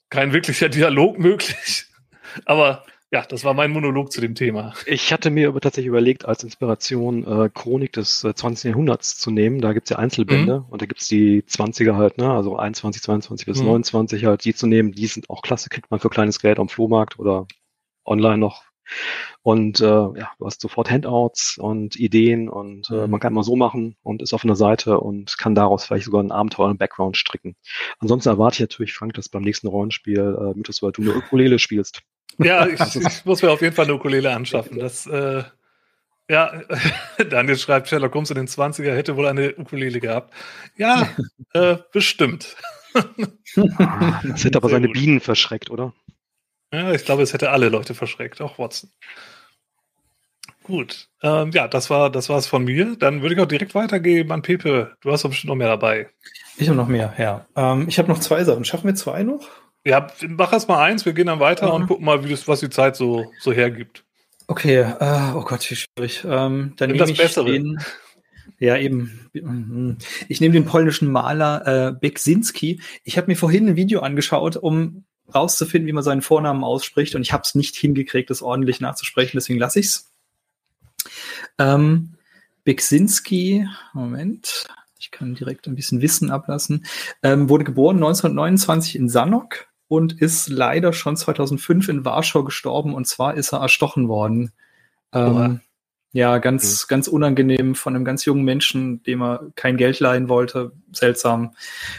kein wirklicher Dialog möglich. [laughs] Aber ja, das war mein Monolog zu dem Thema. Ich hatte mir aber tatsächlich überlegt, als Inspiration äh, Chronik des äh, 20. Jahrhunderts zu nehmen. Da gibt's ja Einzelbände mhm. und da gibt's die 20er halt, ne? also 21, 22 bis mhm. 29 halt, die zu nehmen. Die sind auch klasse, kriegt man für kleines Geld am Flohmarkt oder online noch. Und äh, ja, du hast sofort Handouts und Ideen und äh, mhm. man kann mal so machen und ist auf einer Seite und kann daraus vielleicht sogar ein Abenteuer und Background stricken. Ansonsten erwarte ich natürlich, Frank, dass beim nächsten Rollenspiel äh, Mythos World du eine Ukulele spielst. Ja, [laughs] ich, ich, muss mir auf jeden Fall eine Ukulele anschaffen. Das, äh, ja, [laughs] Daniel schreibt, Sherlock Holmes in den 20er hätte wohl eine Ukulele gehabt. Ja, [laughs] äh, bestimmt. das hätte aber seine gut. Bienen verschreckt, oder? Ja, ich glaube, es hätte alle Leute verschreckt, auch Watson. Gut, ähm, ja, das war das war's von mir. Dann würde ich auch direkt weitergeben an Pepe. Du hast doch bestimmt noch mehr dabei. Ich habe noch mehr, ja. Ähm, ich habe noch zwei Sachen. Schaffen wir zwei noch? Ja, mach erst mal eins, wir gehen dann weiter mhm. und gucken mal, wie das, was die Zeit so, so hergibt. Okay, äh, oh Gott, wie schwierig. Ähm, dann nehme ich Bessere. den. Ja, eben. Ich nehme den polnischen Maler äh, Beksinski. Ich habe mir vorhin ein Video angeschaut, um rauszufinden, wie man seinen Vornamen ausspricht, und ich habe es nicht hingekriegt, das ordentlich nachzusprechen, deswegen lasse ich's. Ähm, Beksinski, Moment, ich kann direkt ein bisschen Wissen ablassen, ähm, wurde geboren 1929 in Sanok und ist leider schon 2005 in Warschau gestorben und zwar ist er erstochen worden. Ähm, ja, ganz, mhm. ganz unangenehm von einem ganz jungen Menschen, dem er kein Geld leihen wollte. Seltsam.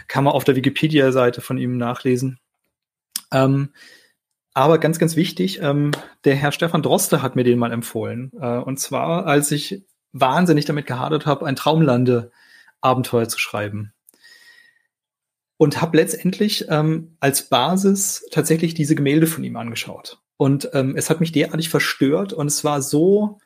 Kann man auf der Wikipedia-Seite von ihm nachlesen. Ähm, aber ganz, ganz wichtig, ähm, der Herr Stefan Droste hat mir den mal empfohlen. Äh, und zwar, als ich wahnsinnig damit gehadert habe, ein Traumlande-Abenteuer zu schreiben. Und habe letztendlich ähm, als Basis tatsächlich diese Gemälde von ihm angeschaut. Und ähm, es hat mich derartig verstört und es war so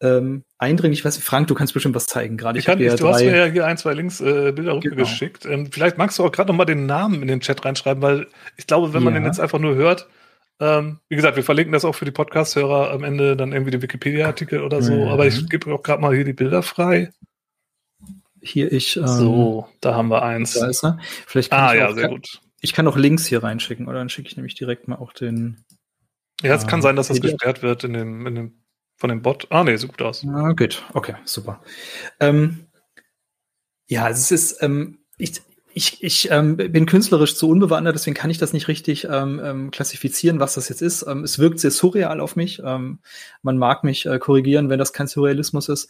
ähm, eindringlich. Was, Frank, du kannst bestimmt was zeigen gerade. Ich, ich kann, ich, du hast mir ja hier ein, zwei Links äh, Bilder. Genau. Ähm, vielleicht magst du auch gerade noch mal den Namen in den Chat reinschreiben, weil ich glaube, wenn man den jetzt einfach nur hört, ähm, wie gesagt, wir verlinken das auch für die Podcast-Hörer am Ende dann irgendwie den Wikipedia-Artikel oder so. Mhm. Aber ich gebe auch gerade mal hier die Bilder frei. Hier ich. Ähm, so, da haben wir eins. Da ist er. Vielleicht kann ah, ich ja, auch, sehr gut. Ich kann auch Links hier reinschicken, oder dann schicke ich nämlich direkt mal auch den. Ja, es äh, kann sein, dass das gesperrt wird in dem, in dem, von dem Bot. Ah, nee, sieht gut aus. Ah, gut, okay, super. Ähm, ja, es ist, ähm, ich, ich, ich ähm, bin künstlerisch zu unbewandert, deswegen kann ich das nicht richtig ähm, ähm, klassifizieren, was das jetzt ist. Ähm, es wirkt sehr surreal auf mich. Ähm, man mag mich äh, korrigieren, wenn das kein Surrealismus ist.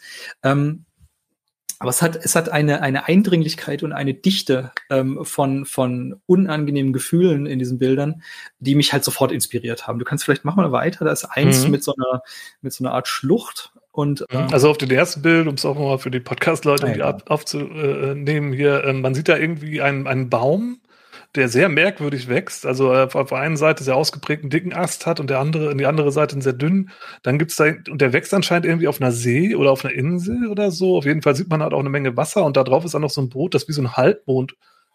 Aber es hat, es hat eine, eine Eindringlichkeit und eine Dichte ähm, von, von unangenehmen Gefühlen in diesen Bildern, die mich halt sofort inspiriert haben. Du kannst vielleicht machen wir weiter. Da ist eins mhm. mit so einer, mit so einer Art Schlucht und, ähm, also auf dem ersten Bild, um es auch mal für die Podcast-Leute ja, ja. aufzunehmen, hier, ähm, man sieht da irgendwie einen, einen Baum, der sehr merkwürdig wächst. Also äh, auf der einen Seite sehr ausgeprägten dicken Ast hat und der andere, in die andere Seite einen sehr dünnen. Dann gibt's da, und der wächst anscheinend irgendwie auf einer See oder auf einer Insel oder so. Auf jeden Fall sieht man halt auch eine Menge Wasser und da drauf ist dann noch so ein Boot, das wie so ein Halbmond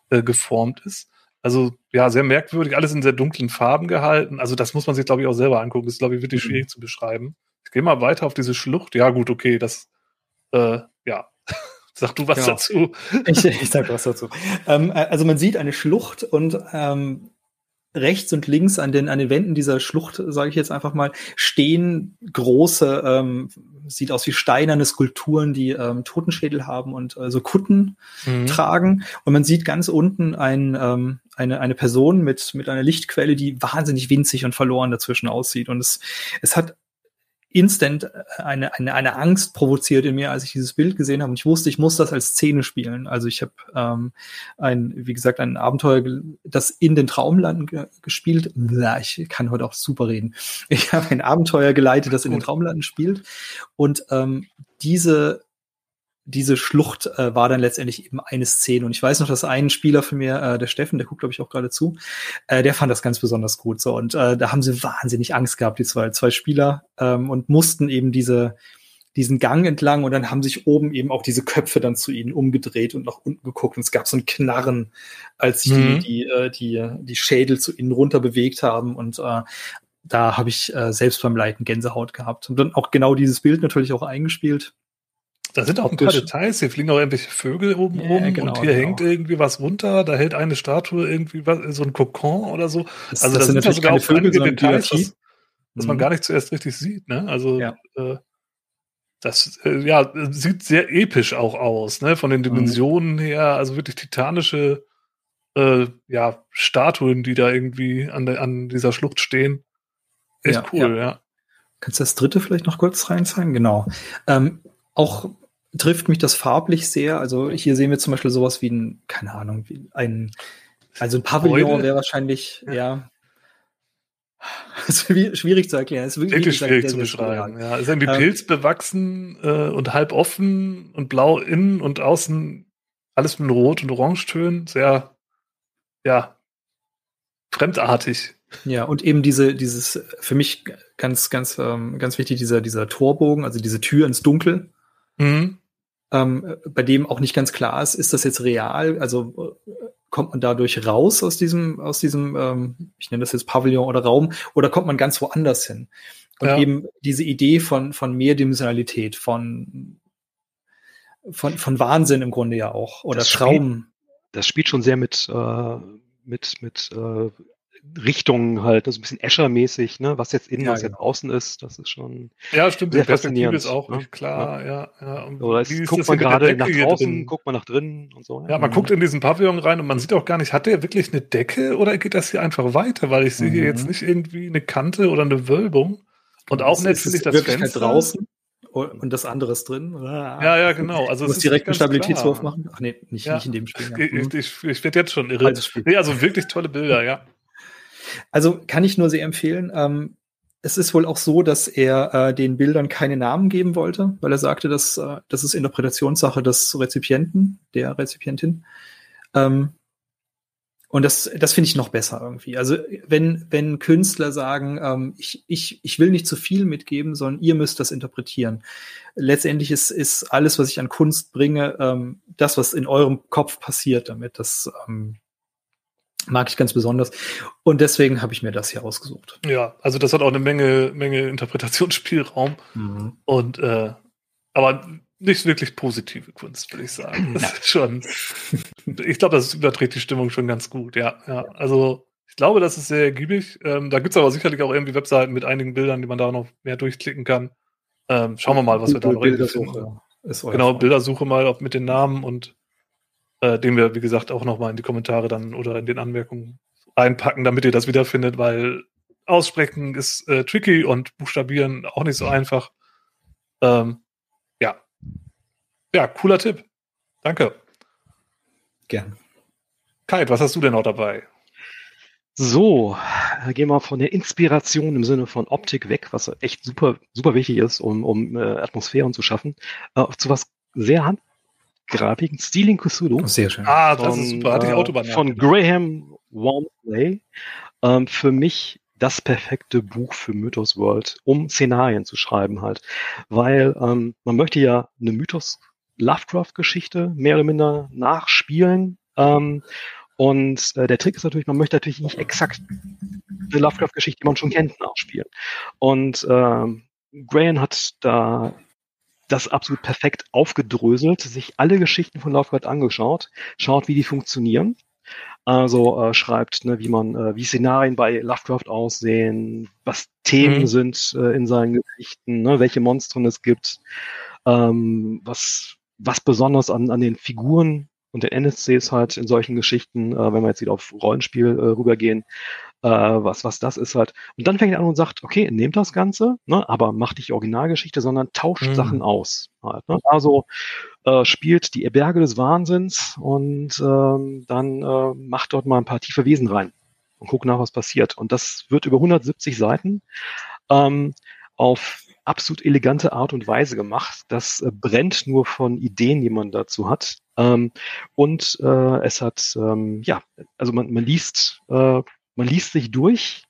äh, geformt ist. Also ja, sehr merkwürdig, alles in sehr dunklen Farben gehalten. Also das muss man sich, glaube ich, auch selber angucken. Das ist, glaube ich, wirklich mhm. schwierig zu beschreiben. Ich gehe mal weiter auf diese Schlucht. Ja, gut, okay, das, äh, ja. [laughs] Sag du was genau. dazu. Ich, ich sag was dazu. Ähm, äh, also man sieht eine Schlucht und ähm, rechts und links an den, an den Wänden dieser Schlucht, sage ich jetzt einfach mal, stehen große, ähm, sieht aus wie steinerne Skulpturen, die ähm, Totenschädel haben und äh, so Kutten mhm. tragen. Und man sieht ganz unten ein, ähm, eine, eine Person mit, mit einer Lichtquelle, die wahnsinnig winzig und verloren dazwischen aussieht. Und es, es hat instant eine, eine, eine Angst provoziert in mir, als ich dieses Bild gesehen habe. Und ich wusste, ich muss das als Szene spielen. Also ich habe ähm, ein, wie gesagt, ein Abenteuer, das in den Traumlanden ge gespielt. Ich kann heute auch super reden. Ich habe ein Abenteuer geleitet, das in den Traumlanden spielt. Und ähm, diese diese Schlucht äh, war dann letztendlich eben eine Szene. Und ich weiß noch, dass ein Spieler von mir, äh, der Steffen, der guckt, glaube ich, auch gerade zu, äh, der fand das ganz besonders gut. So. Und äh, da haben sie wahnsinnig Angst gehabt, die zwei, zwei Spieler, ähm, und mussten eben diese, diesen Gang entlang und dann haben sich oben eben auch diese Köpfe dann zu ihnen umgedreht und nach unten geguckt. Und es gab so ein Knarren, als sich mhm. die, die, äh, die, die Schädel zu ihnen runter bewegt haben. Und äh, da habe ich äh, selbst beim Leiten Gänsehaut gehabt. Und dann auch genau dieses Bild natürlich auch eingespielt. Da sind auch ein paar Details. Hier fliegen auch irgendwelche Vögel oben ja, rum genau, und hier genau. hängt irgendwie was runter. Da hält eine Statue irgendwie was, so ein Kokon oder so. Das, also das, das sind da sogar auch Vögel, Details, was, was man mhm. gar nicht zuerst richtig sieht. Ne? Also ja. äh, das äh, ja, sieht sehr episch auch aus, ne? Von den mhm. Dimensionen mhm. her. Also wirklich titanische äh, ja, Statuen, die da irgendwie an, der, an dieser Schlucht stehen. Echt ja, cool, ja. Kannst du das dritte vielleicht noch kurz reinzeigen? Genau. Ähm, auch trifft mich das farblich sehr. Also hier sehen wir zum Beispiel sowas wie ein, keine Ahnung, wie ein, also ein Pavillon wäre wahrscheinlich, ja. ja. [laughs] Das ist schwierig zu erklären. Das ist wirklich, wirklich schwierig zu beschreiben. Ja, ist irgendwie ähm, pilzbewachsen äh, und halb offen und blau innen und außen alles mit Rot und Orangetönen. Sehr, ja, fremdartig. Ja, und eben diese, dieses, für mich ganz, ganz, ähm, ganz wichtig, dieser, dieser Torbogen, also diese Tür ins Dunkel. Mhm. Ähm, bei dem auch nicht ganz klar ist, ist das jetzt real? Also äh, kommt man dadurch raus aus diesem, aus diesem, ähm, ich nenne das jetzt Pavillon oder Raum, oder kommt man ganz woanders hin? Und ja. eben diese Idee von, von Mehrdimensionalität, von, von, von Wahnsinn im Grunde ja auch, oder das Traum. Spielt, das spielt schon sehr mit, äh, mit, mit äh, Richtungen halt, so ein bisschen Escher-mäßig, ne? was jetzt innen, Ja, was jetzt genau. außen ist, das ist schon Ja, stimmt, sehr die Perspektive faszinierend. ist auch ne? nicht klar, ja. ja. Und Oder ist guckt das man hier gerade nach Decke hier draußen, guckt man nach drinnen und so. Ja, man Mhm. guckt in diesen Pavillon rein und man sieht auch gar nicht, hat der wirklich eine Decke oder geht das hier einfach weiter? Weil ich sehe hier Mhm. jetzt nicht irgendwie eine Kante oder eine Wölbung. Und auch Es nett ist finde ich das Fenster. draußen und das andere ist drin. Ja, ja, genau. Also Du musst direkt einen nicht Stabilitätswurf machen. Ach nee, nicht, Ja. nicht in dem Spiel. Ja. Ich, Mhm. ich, ich, werde jetzt schon irre. Spiel. Nee, also wirklich tolle Bilder, ja. Also kann ich nur sehr empfehlen. Ähm, es ist wohl auch so, dass er äh, den Bildern keine Namen geben wollte, weil er sagte, dass äh, das ist Interpretationssache des Rezipienten, der Rezipientin. Ähm, und das, das finde ich noch besser irgendwie. Also wenn, wenn Künstler sagen, ähm, ich, ich, ich will nicht zu viel mitgeben, sondern ihr müsst das interpretieren. Letztendlich ist, ist alles, was ich an Kunst bringe, ähm, das, was in eurem Kopf passiert damit. Das ähm, mag ich ganz besonders. Und deswegen habe ich mir das hier ausgesucht. Ja, also das hat auch eine Menge, Menge Interpretationsspielraum und äh, aber nicht wirklich positive Kunst, würde ich sagen. Das ist schon, ich glaube, das überträgt die Stimmung schon ganz gut, ja. ja. Also ich glaube, das ist sehr ergiebig. Ähm, da gibt es aber sicherlich auch irgendwie Webseiten mit einigen Bildern, die man da noch mehr durchklicken kann. Ähm, schauen wir mal, was wir da noch. Bildersuche Genau, Freund. Bildersuche mal auch mit den Namen und äh, den wir, wie gesagt, auch nochmal in die Kommentare dann oder in den Anmerkungen reinpacken, damit ihr das wiederfindet, weil aussprechen ist äh, tricky und buchstabieren auch nicht so einfach. Ähm, ja. Ja, cooler Tipp. Danke. Gern. Kite, was hast du denn noch dabei? So, da gehen wir von der Inspiration im Sinne von Optik weg, was echt super, super wichtig ist, um, um äh, Atmosphären zu schaffen, äh, zu was sehr handgrafigen, Stealing Cthulhu. Sehr schön. Ah, das ist super. Hatte ich äh, Autobahn. Von Graham Wormsley. Ähm, für mich das perfekte Buch für Mythos World, um Szenarien zu schreiben halt. Weil ähm, man möchte ja eine Mythos Lovecraft-Geschichte mehr oder minder nachspielen. Ähm, und äh, der Trick ist natürlich, man möchte natürlich nicht exakt eine Lovecraft-Geschichte, die man schon kennt, nachspielen. Und ähm, Graham hat da das absolut perfekt aufgedröselt, sich alle Geschichten von Lovecraft angeschaut, schaut, wie die funktionieren. Also äh, schreibt, ne, wie man, äh, wie Szenarien bei Lovecraft aussehen, was Themen Mhm. sind äh, in seinen Geschichten, ne, welche Monstren es gibt, ähm, was, was besonders an, an den Figuren und den NSCs halt in solchen Geschichten, äh, wenn wir jetzt wieder auf Rollenspiel äh, rübergehen, äh, was, was das ist halt. Und dann fängt er an und sagt, okay, nehmt das Ganze, ne, aber macht nicht die Originalgeschichte, sondern tauscht Mhm. Sachen aus. Halt, ne? Also äh, spielt die Berge des Wahnsinns und ähm, dann äh, macht dort mal ein paar tiefe Wesen rein und guckt nach, was passiert. Und das wird über 170 Seiten ähm, auf absolut elegante Art und Weise gemacht. Das äh, brennt nur von Ideen, die man dazu hat. Ähm, und äh, es hat, ähm, ja, also man, man liest, äh, man liest sich durch,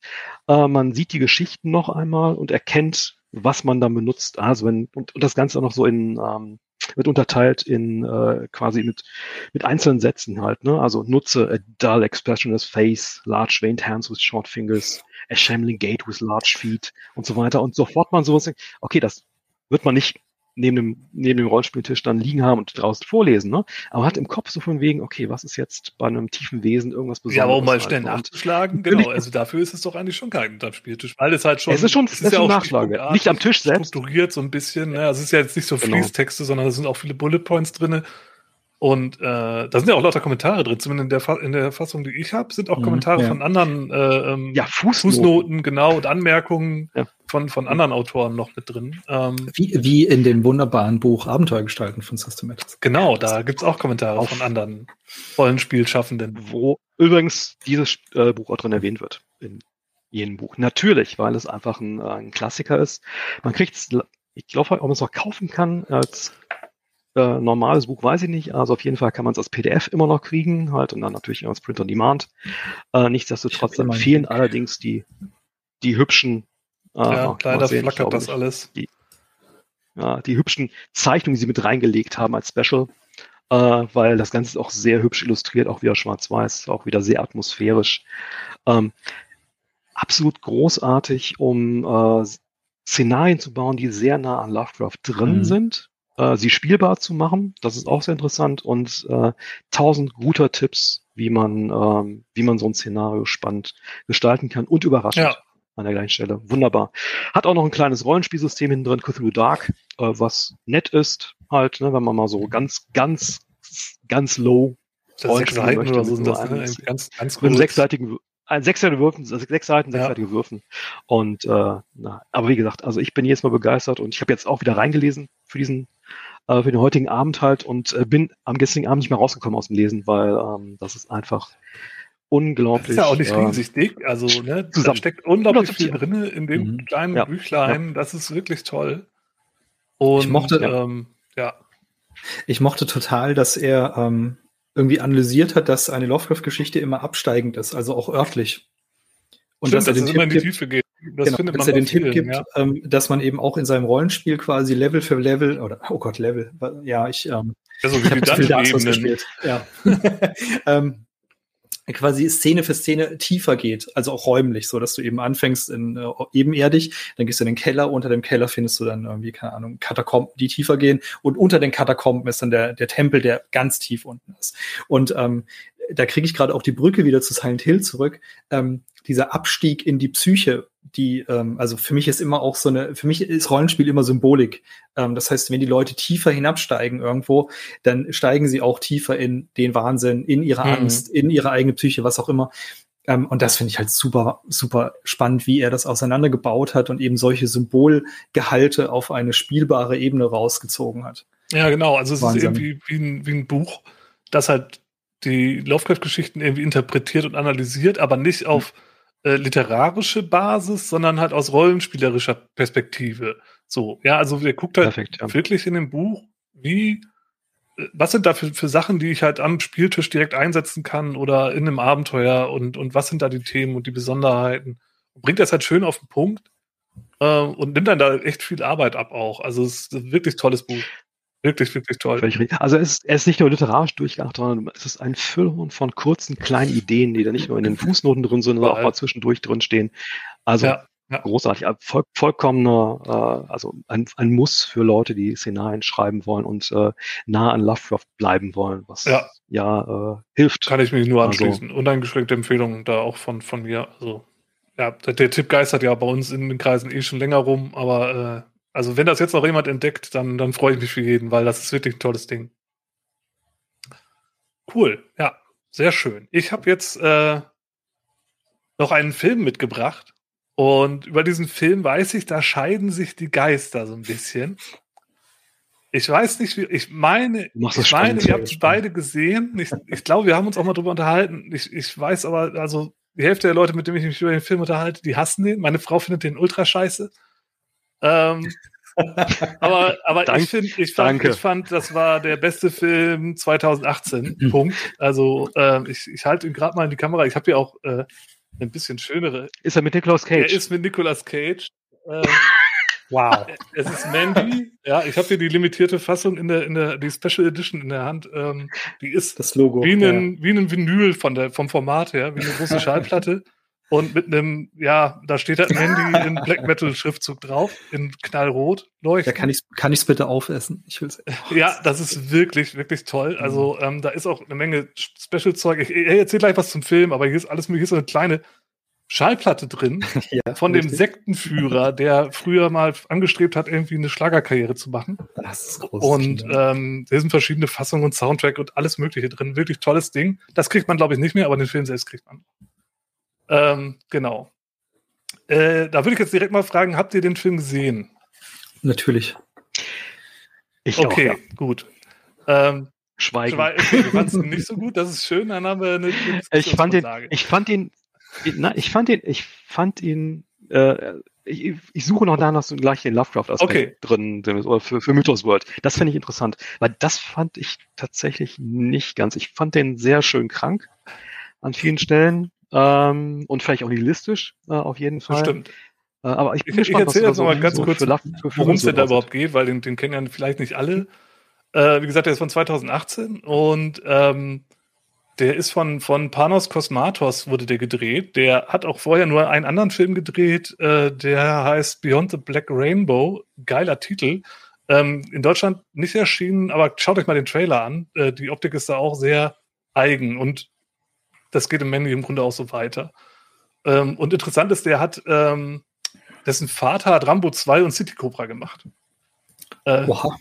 äh, man sieht die Geschichten noch einmal und erkennt, was man dann benutzt. Also wenn, und, und das Ganze auch noch so in, ähm, wird unterteilt in äh, quasi mit, mit einzelnen Sätzen halt, ne? Also nutze a dull expressionless face, large veined hands with short fingers, a shambling gait with large feet und so weiter. Und sofort man sowas denkt, okay, das wird man nicht neben dem, neben dem Rollspieltisch dann liegen haben und draußen vorlesen, ne? Aber hat im Kopf so von wegen, okay, was ist jetzt bei einem tiefen Wesen irgendwas Besonderes? Ja, aber um mal halt, schnell ne? Und nachzuschlagen, genau. Also dafür ist es doch eigentlich schon kein Spieltisch. Weil es halt schon. Es ist schon- es ist schon Nachschlage. stichpunktartig Nicht am Tisch selbst. Strukturiert so ein bisschen. Ne? Also es ist ja jetzt nicht so Genau. Fließtexte, sondern es sind auch viele Bullet Points drinne. Und äh, da sind ja auch lauter Kommentare drin. Zumindest in der, Fa in der Fassung, die ich habe, sind auch Mhm, Kommentare ja. von anderen äh, ähm, Ja, Fußnoten. Fußnoten, genau, und Anmerkungen Ja. Von, von anderen Autoren noch mit drin. Ähm, Wie, wie in dem wunderbaren Buch Abenteuer gestalten von Systematic. genau, da gibt's auch Kommentare von anderen Rollenspielschaffenden. wo übrigens dieses äh, Buch auch drin erwähnt wird in jenem Buch. Natürlich, weil es einfach ein, äh, ein Klassiker ist. Man kriegt es, ich glaube, ob man es noch kaufen kann als äh, normales Buch, weiß ich nicht. Also auf jeden Fall kann man es als PDF immer noch kriegen, halt und dann natürlich als Print on Demand. Äh, nichtsdestotrotz Ich hab immer einen fehlen Link. allerdings die die hübschen äh, Ja, leider sehen, flackert das nicht. alles. ja, die hübschen Zeichnungen, die sie mit reingelegt haben als Special, äh, weil das Ganze ist auch sehr hübsch illustriert, auch wieder schwarz-weiß, auch wieder sehr atmosphärisch. Ähm, absolut großartig, um äh, Szenarien zu bauen, die sehr nah an Lovecraft drin Mhm. sind, äh, sie spielbar zu machen, das ist auch sehr interessant und äh, tausend guter Tipps, wie man, ähm, wie man so ein Szenario spannend gestalten kann und überraschend. Ja. An der gleichen Stelle. Wunderbar. Hat auch noch ein kleines Rollenspielsystem hinten drin, Cthulhu Dark, äh, was nett ist, halt, ne, wenn man mal so ganz, ganz, ganz low Das sechs Rollenspiel Seiten möchte oder so mit sind so das, ne? einem- Irgendwie Ganz, ganz mit einem kurz. sechsseitigen, ein sechsseitigen Würfen, also sechs Seiten, Ja. sechsseitige Würfen. Und äh, na, aber wie gesagt, also ich bin jetzt mal begeistert und ich habe jetzt auch wieder reingelesen für diesen, äh, für den heutigen Abend halt und äh, bin am gestrigen Abend nicht mehr rausgekommen aus dem Lesen, weil ähm, das ist einfach Das unglaublich. ist ja auch nicht riesig dick. Also, ne, da steckt unglaublich viel 170. drin in dem Mhm. kleinen Ja. Büchlein. Das ist wirklich toll. Und, Ich mochte- ähm, ja. Ich mochte total, dass er ähm, irgendwie analysiert hat, dass eine Lovecraft-Geschichte immer absteigend ist, also auch örtlich. Und Stimmt, dass er den es immer in Tipp die gibt, Tiefe geht. Das genau, findet dass man er den Tipp vielen, gibt, ja. ähm, dass man eben auch in seinem Rollenspiel quasi Level für Level oder oh Gott Level, ja ich ähm, Also ich wie habe viel Dark Souls gespielt. Ja. [laughs] ähm, quasi Szene für Szene tiefer geht, also auch räumlich, so dass du eben anfängst in äh, ebenerdig, dann gehst du in den Keller, unter dem Keller findest du dann irgendwie, keine Ahnung, Katakomben, die tiefer gehen und unter den Katakomben ist dann der, der Tempel, der ganz tief unten ist. Und ähm, da kriege ich gerade auch die Brücke wieder zu Silent Hill zurück. Ähm, dieser Abstieg in die Psyche, die, ähm, also für mich ist immer auch so eine, für mich ist Rollenspiel immer Symbolik. Ähm, das heißt, wenn die Leute tiefer hinabsteigen irgendwo, dann steigen sie auch tiefer in den Wahnsinn, in ihre Mhm. Angst, in ihre eigene Psyche, was auch immer. Ähm, und das finde ich halt super, super spannend, wie er das auseinandergebaut hat und eben solche Symbolgehalte auf eine spielbare Ebene rausgezogen hat. Ja, genau. Also es Wahnsinn. ist irgendwie wie ein, wie ein Buch, das halt die Lovecraft-Geschichten irgendwie interpretiert und analysiert, aber nicht auf äh, literarische Basis, sondern halt aus rollenspielerischer Perspektive. So, ja, also wir guckt halt Perfekt, ja. wirklich in dem Buch, wie, äh, was sind da für, für Sachen, die ich halt am Spieltisch direkt einsetzen kann oder in einem Abenteuer und, und was sind da die Themen und die Besonderheiten. Bringt das halt schön auf den Punkt äh, und nimmt dann da echt viel Arbeit ab auch. Also es ist ein wirklich tolles Buch. Wirklich, wirklich toll. Also es, er ist nicht nur literarisch durchgedacht, sondern es ist ein Füllhorn von kurzen, kleinen Ideen, die da nicht nur in den Fußnoten drin sind, sondern auch mal zwischendurch drin stehen. Also Ja, ja. großartig, Also voll, vollkommener, äh, also ein, ein Muss für Leute, die Szenarien schreiben wollen und äh, nah an Lovecraft bleiben wollen, was Ja. ja, äh, hilft. Kann ich mich nur Also- anschließen. Uneingeschränkte Empfehlung da auch von, von mir. Also, ja, der, der Tipp geistert ja bei uns in den Kreisen eh schon länger rum, aber äh, also wenn das jetzt noch jemand entdeckt, dann, dann freue ich mich für jeden, weil das ist wirklich ein tolles Ding. Cool, ja, sehr schön. Ich habe jetzt äh, noch einen Film mitgebracht und über diesen Film weiß ich, da scheiden sich die Geister so ein bisschen. Ich weiß nicht, wie, ich meine, ich meine, ihr habt es beide gesehen. Ich, ich glaube, wir haben uns auch mal drüber unterhalten. Ich, ich weiß aber, also die Hälfte der Leute, mit denen ich mich über den Film unterhalte, die hassen den. Meine Frau findet den ultra scheiße. Ähm, aber aber Dank- ich finde, ich fand, danke. ich fand, das war der beste Film 2018. [clears throat] Punkt. Also ähm, ich, ich halte ihn gerade mal in die Kamera. Ich habe hier auch äh, ein bisschen schönere. Ist er mit Nicolas Er Cage? ist mit Nicolas Cage. Äh, [laughs] Wow. es ist Mandy. ja, ich habe hier die limitierte Fassung in der, in der, die Special Edition in der Hand. Ähm, die ist Das Logo. wie ein, wie ein Vinyl von der, vom Format her, wie eine große [laughs] Schallplatte. Und mit einem, ja, da steht halt Mandy [laughs] in Black Metal Schriftzug drauf, in knallrot Ja, leuchten. kann ich kann ich's bitte aufessen? Ich will's. [laughs] Ja, das ist wirklich, wirklich toll. Also ähm, da ist auch eine Menge Special-Zeug. Ich, ich erzähle gleich was zum Film, aber hier ist alles, hier ist so eine kleine Schallplatte drin [laughs] ja, von dem richtig. Sektenführer, der früher mal angestrebt hat, irgendwie eine Schlagerkarriere zu machen. Das ist groß. Und ähm, da sind verschiedene Fassungen und Soundtrack und alles Mögliche drin. Wirklich tolles Ding. Das kriegt man, glaube ich, nicht mehr, aber den Film selbst kriegt man. Ähm, genau. Äh, da würde ich jetzt direkt mal fragen, habt ihr den Film gesehen? Natürlich. Ich Okay, auch, ja. gut. Ähm, Schweigen. Fandst ihn nicht so gut, das ist schön, dann haben wir eine, eine Ich fand den, ich fand ihn, na, ich fand ihn, ich fand ihn, äh, ich, ich suche noch danach so gleich den Lovecraft-Aspekt Okay. drin, oder für, für Mythos World. Das fände ich interessant, weil das fand ich tatsächlich nicht ganz. Ich fand den sehr schön krank an vielen Stellen ähm, und vielleicht auch nihilistisch äh, auf jeden Fall. Bestimmt. Äh, aber ich bin Ich, ich gespannt, was erzähle jetzt da nochmal ganz so kurz, worum es denn da überhaupt geht, weil den, den kennen ja vielleicht nicht alle. Äh, wie gesagt, der ist von 2018 und ähm, der ist von, von Panos Kosmatos wurde der gedreht. Der hat auch vorher nur einen anderen Film gedreht, äh, der heißt Beyond the Black Rainbow. Geiler Titel. Ähm, in Deutschland nicht erschienen, aber schaut euch mal den Trailer an. Äh, die Optik ist da auch sehr eigen und das geht im Mandy im Grunde auch so weiter. Ähm, und interessant ist, der hat, ähm, dessen Vater hat Rambo 2 und City Cobra gemacht. Äh, wow.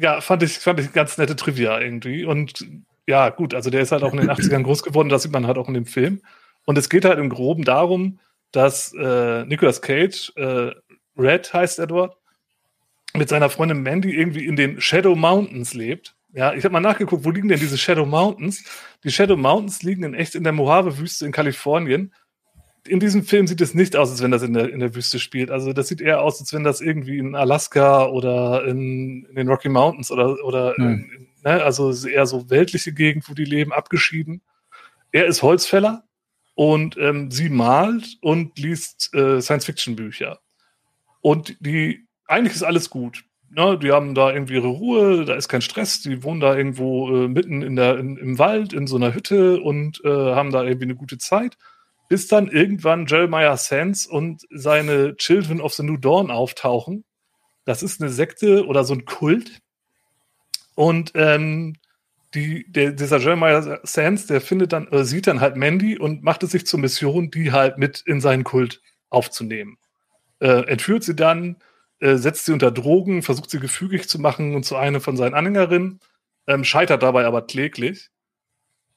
Ja, fand ich, fand ich ganz nette Trivia irgendwie. Und ja, gut, also der ist halt auch in den 80ern groß geworden, das sieht man halt auch in dem Film. Und es geht halt im Groben darum, dass äh, Nicolas Cage, äh, Red heißt dort, mit seiner Freundin Mandy irgendwie in den Shadow Mountains lebt. Ja, ich habe mal nachgeguckt, wo liegen denn diese Shadow Mountains? Die Shadow Mountains liegen in echt in der Mojave-Wüste in Kalifornien. In diesem Film sieht es nicht aus, als wenn das in der, in der Wüste spielt. Also das sieht eher aus, als wenn das irgendwie in Alaska oder in, in den Rocky Mountains oder, oder hm. in, in, ne? also eher so weltliche Gegend, wo die leben, abgeschieden. Er ist Holzfäller und ähm, sie malt und liest äh, Science-Fiction-Bücher. Und die, eigentlich ist alles gut ne, die haben da irgendwie ihre Ruhe, da ist kein Stress, die wohnen da irgendwo äh, mitten in der, in, im Wald, in so einer Hütte und äh, haben da irgendwie eine gute Zeit. Bis dann irgendwann Jeremiah Sands und seine Children of the New Dawn auftauchen. Das ist eine Sekte oder so ein Kult. Und ähm, die, der, dieser Jeremiah Sands, der findet dann, äh, sieht dann halt Mandy und macht es sich zur Mission, die halt mit in seinen Kult aufzunehmen. Äh, entführt sie dann, äh, setzt sie unter Drogen, versucht sie gefügig zu machen und zu einer von seinen Anhängerinnen, ähm, scheitert dabei aber kläglich.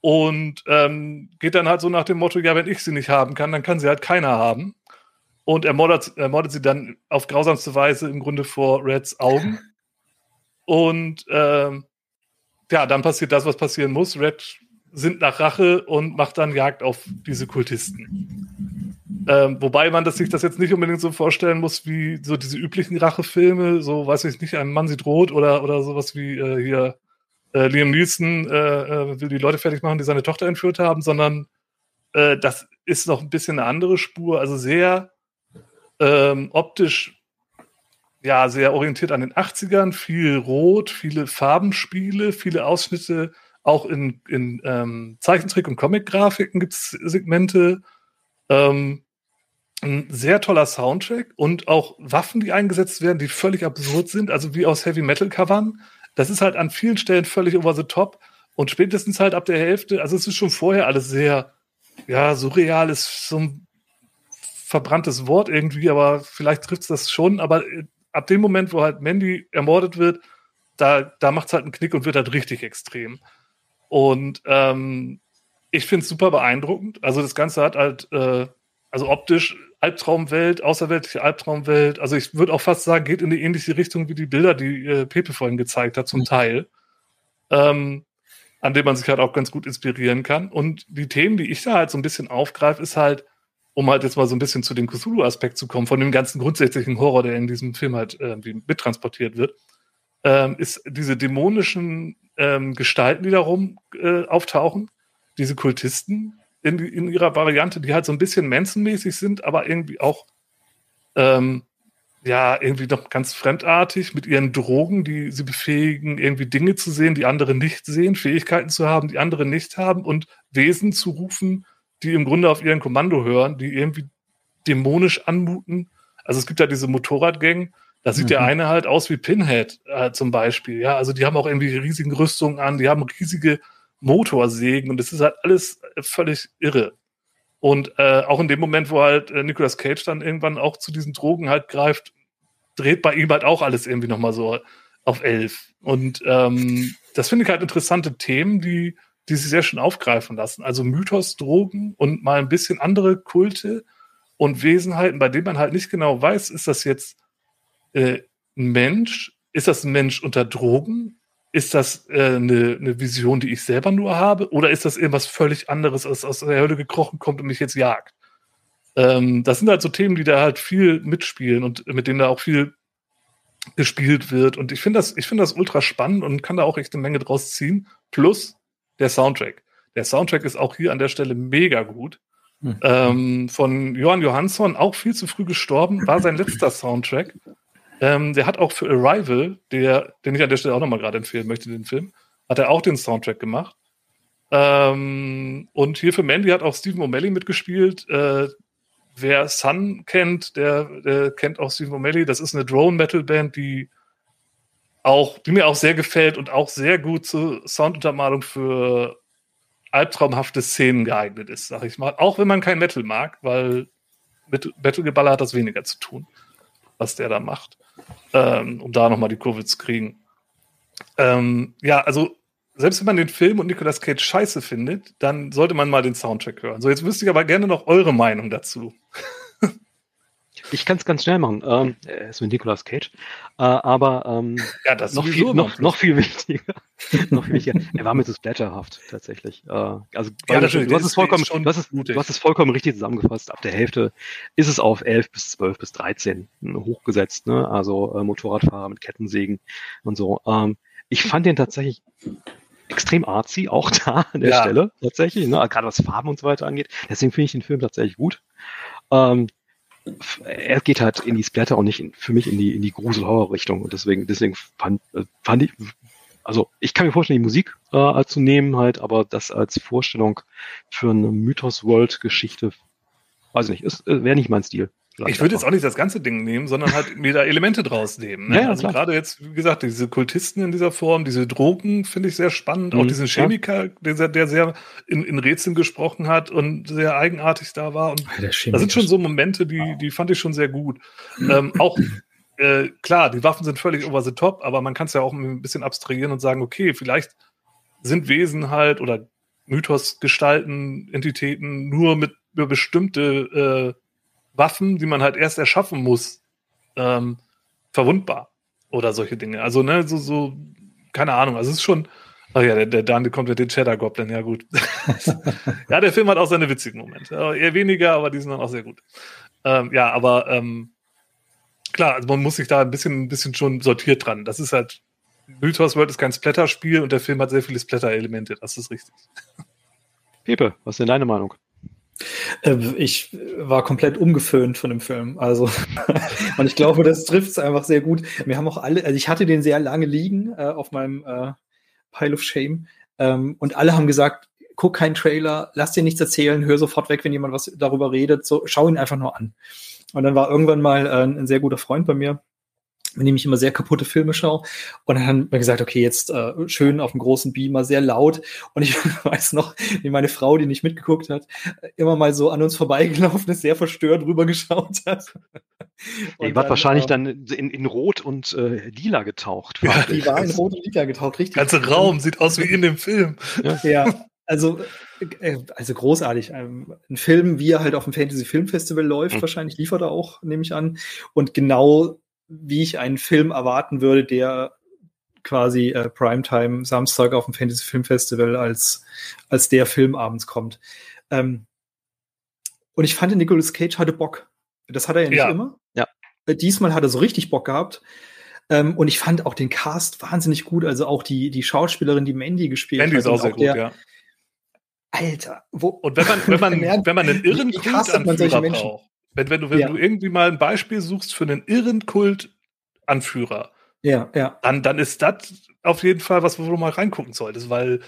Und ähm, geht dann halt so nach dem Motto, ja, wenn ich sie nicht haben kann, dann kann sie halt keiner haben. Und ermordet, ermordet sie dann auf grausamste Weise im Grunde vor Reds Augen. [laughs] Und ähm, ja, dann passiert das, was passieren muss. Red sind nach Rache und macht dann Jagd auf diese Kultisten. Ähm, wobei man das, sich das jetzt nicht unbedingt so vorstellen muss wie so diese üblichen Rachefilme, so weiß ich nicht, ein Mann sieht rot oder, oder sowas wie äh, hier äh, Liam Neeson äh, äh, will die Leute fertig machen, die seine Tochter entführt haben, sondern äh, das ist noch ein bisschen eine andere Spur, also sehr ähm, optisch ja, sehr orientiert an den 80ern, viel Rot, viele Farbenspiele, viele Ausschnitte auch in, in ähm, Zeichentrick- und Comic-Grafiken gibt es Segmente. Ähm, ein sehr toller Soundtrack und auch Waffen, die eingesetzt werden, die völlig absurd sind, also wie aus Heavy Metal Covern. Das ist halt an vielen Stellen völlig over the top und spätestens halt ab der Hälfte, also es ist schon vorher alles sehr, ja, surreal ist so ein verbranntes Wort irgendwie, aber vielleicht trifft es das schon, aber äh, ab dem Moment, wo halt Mandy ermordet wird, da, da macht es halt einen Knick und wird halt richtig extrem. Und ähm, ich finde es super beeindruckend. Also das Ganze hat halt, äh, also optisch Albtraumwelt, außerweltliche Albtraumwelt. Also ich würde auch fast sagen, geht in die ähnliche Richtung wie die Bilder, die äh, Pepe vorhin gezeigt hat, zum mhm. Teil. Ähm, an dem man sich halt auch ganz gut inspirieren kann. Und die Themen, die ich da halt so ein bisschen aufgreife, ist halt, um halt jetzt mal so ein bisschen zu dem Cthulhu-Aspekt zu kommen, von dem ganzen grundsätzlichen Horror, der in diesem Film halt äh, mittransportiert wird, ähm, ist diese dämonischen ähm, Gestalten, die darum äh, auftauchen, diese Kultisten in, in, ihrer Variante, die halt so ein bisschen menschenmäßig sind, aber irgendwie auch ähm, ja, irgendwie noch ganz fremdartig mit ihren Drogen, die sie befähigen, irgendwie Dinge zu sehen, die andere nicht sehen, Fähigkeiten zu haben, die andere nicht haben und Wesen zu rufen, die im Grunde auf ihren Kommando hören, die irgendwie dämonisch anmuten. Also es gibt ja diese Motorradgang, da sieht mhm. der eine halt aus wie Pinhead äh, zum Beispiel. Ja, also die haben auch irgendwie riesigen Rüstungen an, die haben riesige Motorsägen und das ist halt alles völlig irre. Und äh, auch in dem Moment, wo halt äh, Nicolas Cage dann irgendwann auch zu diesen Drogen halt greift, dreht bei ihm halt auch alles irgendwie nochmal so auf elf. Und ähm, das finde ich halt interessante Themen, die, die sich sehr schön aufgreifen lassen. Also Mythos, Drogen und mal ein bisschen andere Kulte und Wesenheiten, bei denen man halt nicht genau weiß, ist das jetzt äh, ein Mensch? Ist das ein Mensch unter Drogen? Ist das äh, eine, eine Vision, die ich selber nur habe? Oder ist das irgendwas völlig anderes, das aus der Hölle gekrochen kommt und mich jetzt jagt? Ähm, das sind halt so Themen, die da halt viel mitspielen und mit denen da auch viel gespielt wird. Und ich finde das, ich finde das ultra spannend und kann da auch echt eine Menge draus ziehen. Plus der Soundtrack. Der Soundtrack ist auch hier an der Stelle mega gut. Mhm. Ähm, von Johann Johansson, auch viel zu früh gestorben, war sein letzter Soundtrack. Ähm, der hat auch für Arrival, der, den ich an der Stelle auch nochmal gerade empfehlen möchte, den Film, hat er auch den Soundtrack gemacht. Ähm, und hier für Mandy hat auch Stephen O'Malley mitgespielt. Äh, wer Sun kennt, der, der, kennt auch Stephen O'Malley. Das ist eine Drone-Metal-Band, die auch, die mir auch sehr gefällt und auch sehr gut zur Sounduntermalung für albtraumhafte Szenen geeignet ist, sag ich mal. Auch wenn man kein Metal mag, weil mit Metal-Geballer hat das weniger zu tun, was der da macht, ähm, um da nochmal die Kurve zu kriegen. Ähm, ja, also selbst wenn man den Film und Nicolas Cage scheiße findet, dann sollte man mal den Soundtrack hören. So, jetzt wüsste ich aber gerne noch eure Meinung dazu. Ich kann es ganz schnell machen. Ähm, er ist mit Nicolas Cage. Äh, aber ähm, ja, das noch, viel, noch, noch viel wichtiger. [laughs] noch viel wichtiger. Er war mir so splatterhaft, tatsächlich. Äh, also, ja, du, du, hast es vollkommen, du, hast es, du hast es vollkommen richtig zusammengefasst. Ab der Hälfte ist es auf 11 bis 12 bis 13 hochgesetzt. Ne? Also äh, Motorradfahrer mit Kettensägen und so. Ähm, ich fand den tatsächlich extrem artsy, auch da an der ja. Stelle tatsächlich, ne? gerade was Farben und so weiter angeht. Deswegen finde ich den Film tatsächlich gut. Ähm, er geht halt in die Splatter und nicht in, für mich in die, in die Grusel-Horror-Richtung. Und deswegen, deswegen fand, äh, fand ich, also ich kann mir vorstellen, die Musik äh, zu nehmen halt, aber das als Vorstellung für eine Mythos-World-Geschichte, weiß ich nicht, äh, wäre nicht mein Stil. Ich würde jetzt auch nicht das ganze Ding nehmen, sondern halt mir da Elemente draus nehmen. Ne? Ja, also gerade jetzt, wie gesagt, diese Kultisten in dieser Form, diese Drogen finde ich sehr spannend. Mhm, auch diesen Chemiker, der, der sehr in, in Rätseln gesprochen hat und sehr eigenartig da war. Und das sind schon so Momente, die, die fand ich schon sehr gut. ähm, auch [laughs] äh, klar, die Waffen sind völlig over the top, aber man kann es ja auch ein bisschen abstrahieren und sagen, okay, vielleicht sind Wesen halt oder Mythos, Gestalten, Entitäten nur mit über bestimmte äh, Waffen, die man halt erst erschaffen muss, ähm, verwundbar oder solche Dinge. Also, ne, so, so, keine Ahnung, also es ist schon, ach ja, der, der Dan kommt mit den Cheddar Goblin, ja gut. [laughs] ja, der Film hat auch seine witzigen Momente. Eher weniger, aber die sind dann auch sehr gut. Ähm, ja, aber ähm, klar, also man muss sich da ein bisschen, ein bisschen schon sortiert dran. Das ist halt, Mythos World ist kein Splatter-Spiel und der Film hat sehr viele Splatter-Elemente, das ist richtig. Pepe, was ist denn deine Meinung? Äh, ich war komplett umgeföhnt von dem Film. Also, [laughs] und ich glaube, das trifft es einfach sehr gut. Wir haben auch alle, also ich hatte den sehr lange liegen äh, auf meinem äh, Pile of Shame. Ähm, und alle haben gesagt, guck keinen Trailer, lass dir nichts erzählen, hör sofort weg, wenn jemand was darüber redet. So, schau ihn einfach nur an. Und dann war irgendwann mal äh, ein sehr guter Freund bei mir, mit dem ich immer sehr kaputte Filme schaue. Und dann haben wir gesagt, okay, jetzt äh, schön auf dem großen Beamer, sehr laut. Und ich [laughs] weiß noch, wie meine Frau, die nicht mitgeguckt hat, immer mal so an uns vorbeigelaufen ist, sehr verstört rübergeschaut hat. [laughs] Und die war wahrscheinlich äh, dann in, in Rot und äh, Lila getaucht. Ja, die war in Rot und Lila getaucht, richtig. Der ganze Raum sieht aus wie in dem Film. Ja, ja [laughs] also, äh, also großartig. Ähm, ein Film, wie er halt auf dem Fantasy Film Festival läuft, mhm. wahrscheinlich liefert er auch, nehme ich an. Und genau wie ich einen Film erwarten würde, der quasi äh, Primetime Samstag auf dem Fantasy Film Festival als, als der Film abends kommt. Ähm, und ich fand, Nicolas Cage hatte Bock. Das hat er ja nicht ja. immer. Ja. Äh, diesmal hat er so richtig Bock gehabt. Ähm, und ich fand auch den Cast wahnsinnig gut. Also auch die, die Schauspielerin, die Mandy gespielt Mandy hat. Mandy ist auch sehr gut, der, ja. Alter, wo. Und wenn man, wenn man, [laughs] wenn man einen irren Kultanführer braucht, wenn, wenn, du, wenn ja. du irgendwie mal ein Beispiel suchst für einen irren Kult-Anführer, ja, ja. Dann, dann ist das auf jeden Fall was, wo du mal reingucken solltest, weil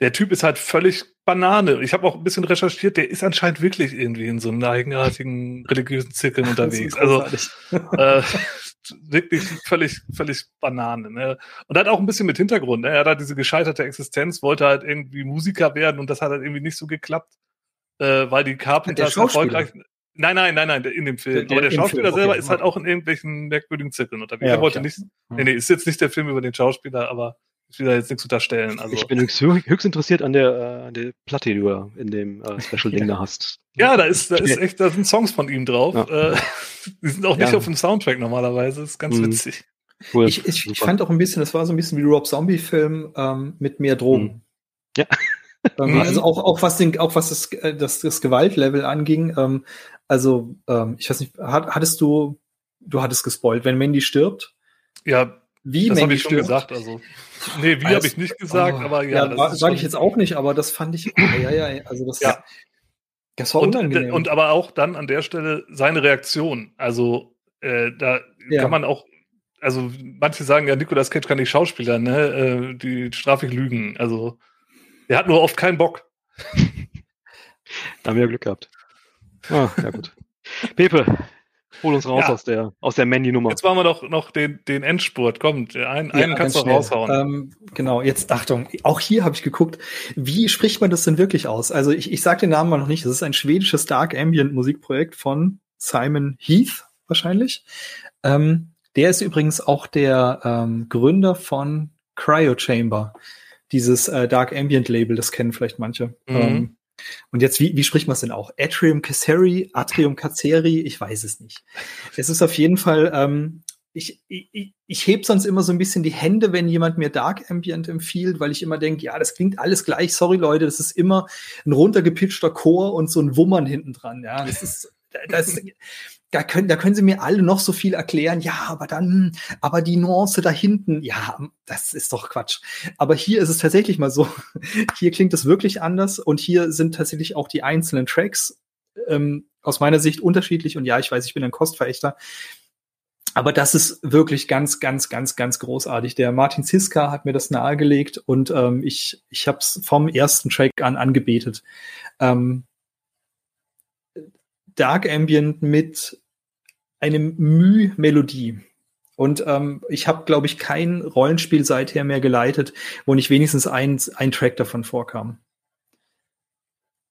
der Typ ist halt völlig Banane. Ich habe auch ein bisschen recherchiert, der ist anscheinend wirklich irgendwie in so einem eigenartigen religiösen Zirkeln [laughs] unterwegs. Also [laughs] äh, wirklich völlig, völlig Banane. Ne? Und hat auch ein bisschen mit Hintergrund. Ne? Er hat halt diese gescheiterte Existenz, wollte halt irgendwie Musiker werden und das hat halt irgendwie nicht so geklappt, äh, weil die Carpenters erfolgreich. Nein, nein, nein, nein, in dem Film. Der, der Aber der Schauspieler Film, selber okay, ist halt auch in irgendwelchen merkwürdigen Zirkeln unterwegs. Ja, er wollte okay. nicht, nee, nee, ist jetzt nicht der Film über den Schauspieler, aber ich will da jetzt nichts unterstellen. Also. Ich bin höchst, höchst interessiert an der, äh, an der Platte, die du in dem äh, Special-Ding [laughs] da hast. Ja, da ist, da ist echt, da sind Songs von ihm drauf. Ja. Äh, die sind auch nicht ja. auf dem Soundtrack normalerweise. Das ist ganz mhm. witzig. Cool. Ich, ich, ich, fand auch ein bisschen, das war so ein bisschen wie Rob Zombie-Film ähm, mit mehr Drogen. Mhm. Ja. Ähm, also auch, auch was den, auch was das, äh, das, das Gewaltlevel anging. Ähm, also, ähm, ich weiß nicht, hattest du, du hattest gespoilt, wenn Mandy stirbt? Ja, wie das Mandy ich schon gesagt. Also, nee, wie habe ich nicht gesagt, oh, aber ja. ja sage ich jetzt auch nicht, aber das fand ich, ja, ja, also das, ja. das war und, unangenehm. Und aber auch dann an der Stelle seine Reaktion. Also, äh, da ja. kann man auch, also manche sagen ja, Nicolas Cage kann nicht Schauspieler, ne? Äh, die strafig lügen. Also, er hat nur oft keinen Bock. [laughs] da haben wir Glück gehabt. Ah, ja gut. Pepe, Hol uns raus ja. aus der, aus der Mandy-Nummer. Jetzt machen wir doch noch den, den Endspurt. Komm, einen, ja, einen kannst du raushauen. Ähm, genau, jetzt Achtung. Auch hier habe ich geguckt, wie spricht man das denn wirklich aus? Also ich, ich sage den Namen mal noch nicht. Das ist ein schwedisches Dark Ambient Musikprojekt von Simon Heath wahrscheinlich. Ähm, der ist übrigens auch der ähm, Gründer von Cryo Chamber, dieses äh, Dark Ambient Label, das kennen vielleicht manche. Mhm. Und jetzt, wie, wie spricht man es denn auch? Atrium Casseri, Atrium Casseri, ich weiß es nicht. Es ist auf jeden Fall, ähm, ich, ich, ich heb sonst immer so ein bisschen die Hände, wenn jemand mir Dark Ambient empfiehlt, weil ich immer denke, ja, das klingt alles gleich. Sorry, Leute, das ist immer ein runtergepitchter Chor und so ein Wummern hinten dran. Ja, das ist, das, da können, da können sie mir alle noch so viel erklären. Ja, aber dann, aber die Nuance da hinten, ja, das ist doch Quatsch. Aber hier ist es tatsächlich mal so. [laughs] Hier klingt es wirklich anders und hier sind tatsächlich auch die einzelnen Tracks ähm, aus meiner Sicht unterschiedlich. Und ja, ich weiß, ich bin ein Kostverächter. Aber das ist wirklich ganz, ganz, ganz, ganz großartig. Der Martin Ziska hat mir das nahegelegt und ähm, ich, ich habe es vom ersten Track an angebetet. Ähm, Dark Ambient mit eine Müh-Melodie. Und ähm, ich habe, glaube ich, kein Rollenspiel seither mehr geleitet, wo nicht wenigstens ein, ein Track davon vorkam.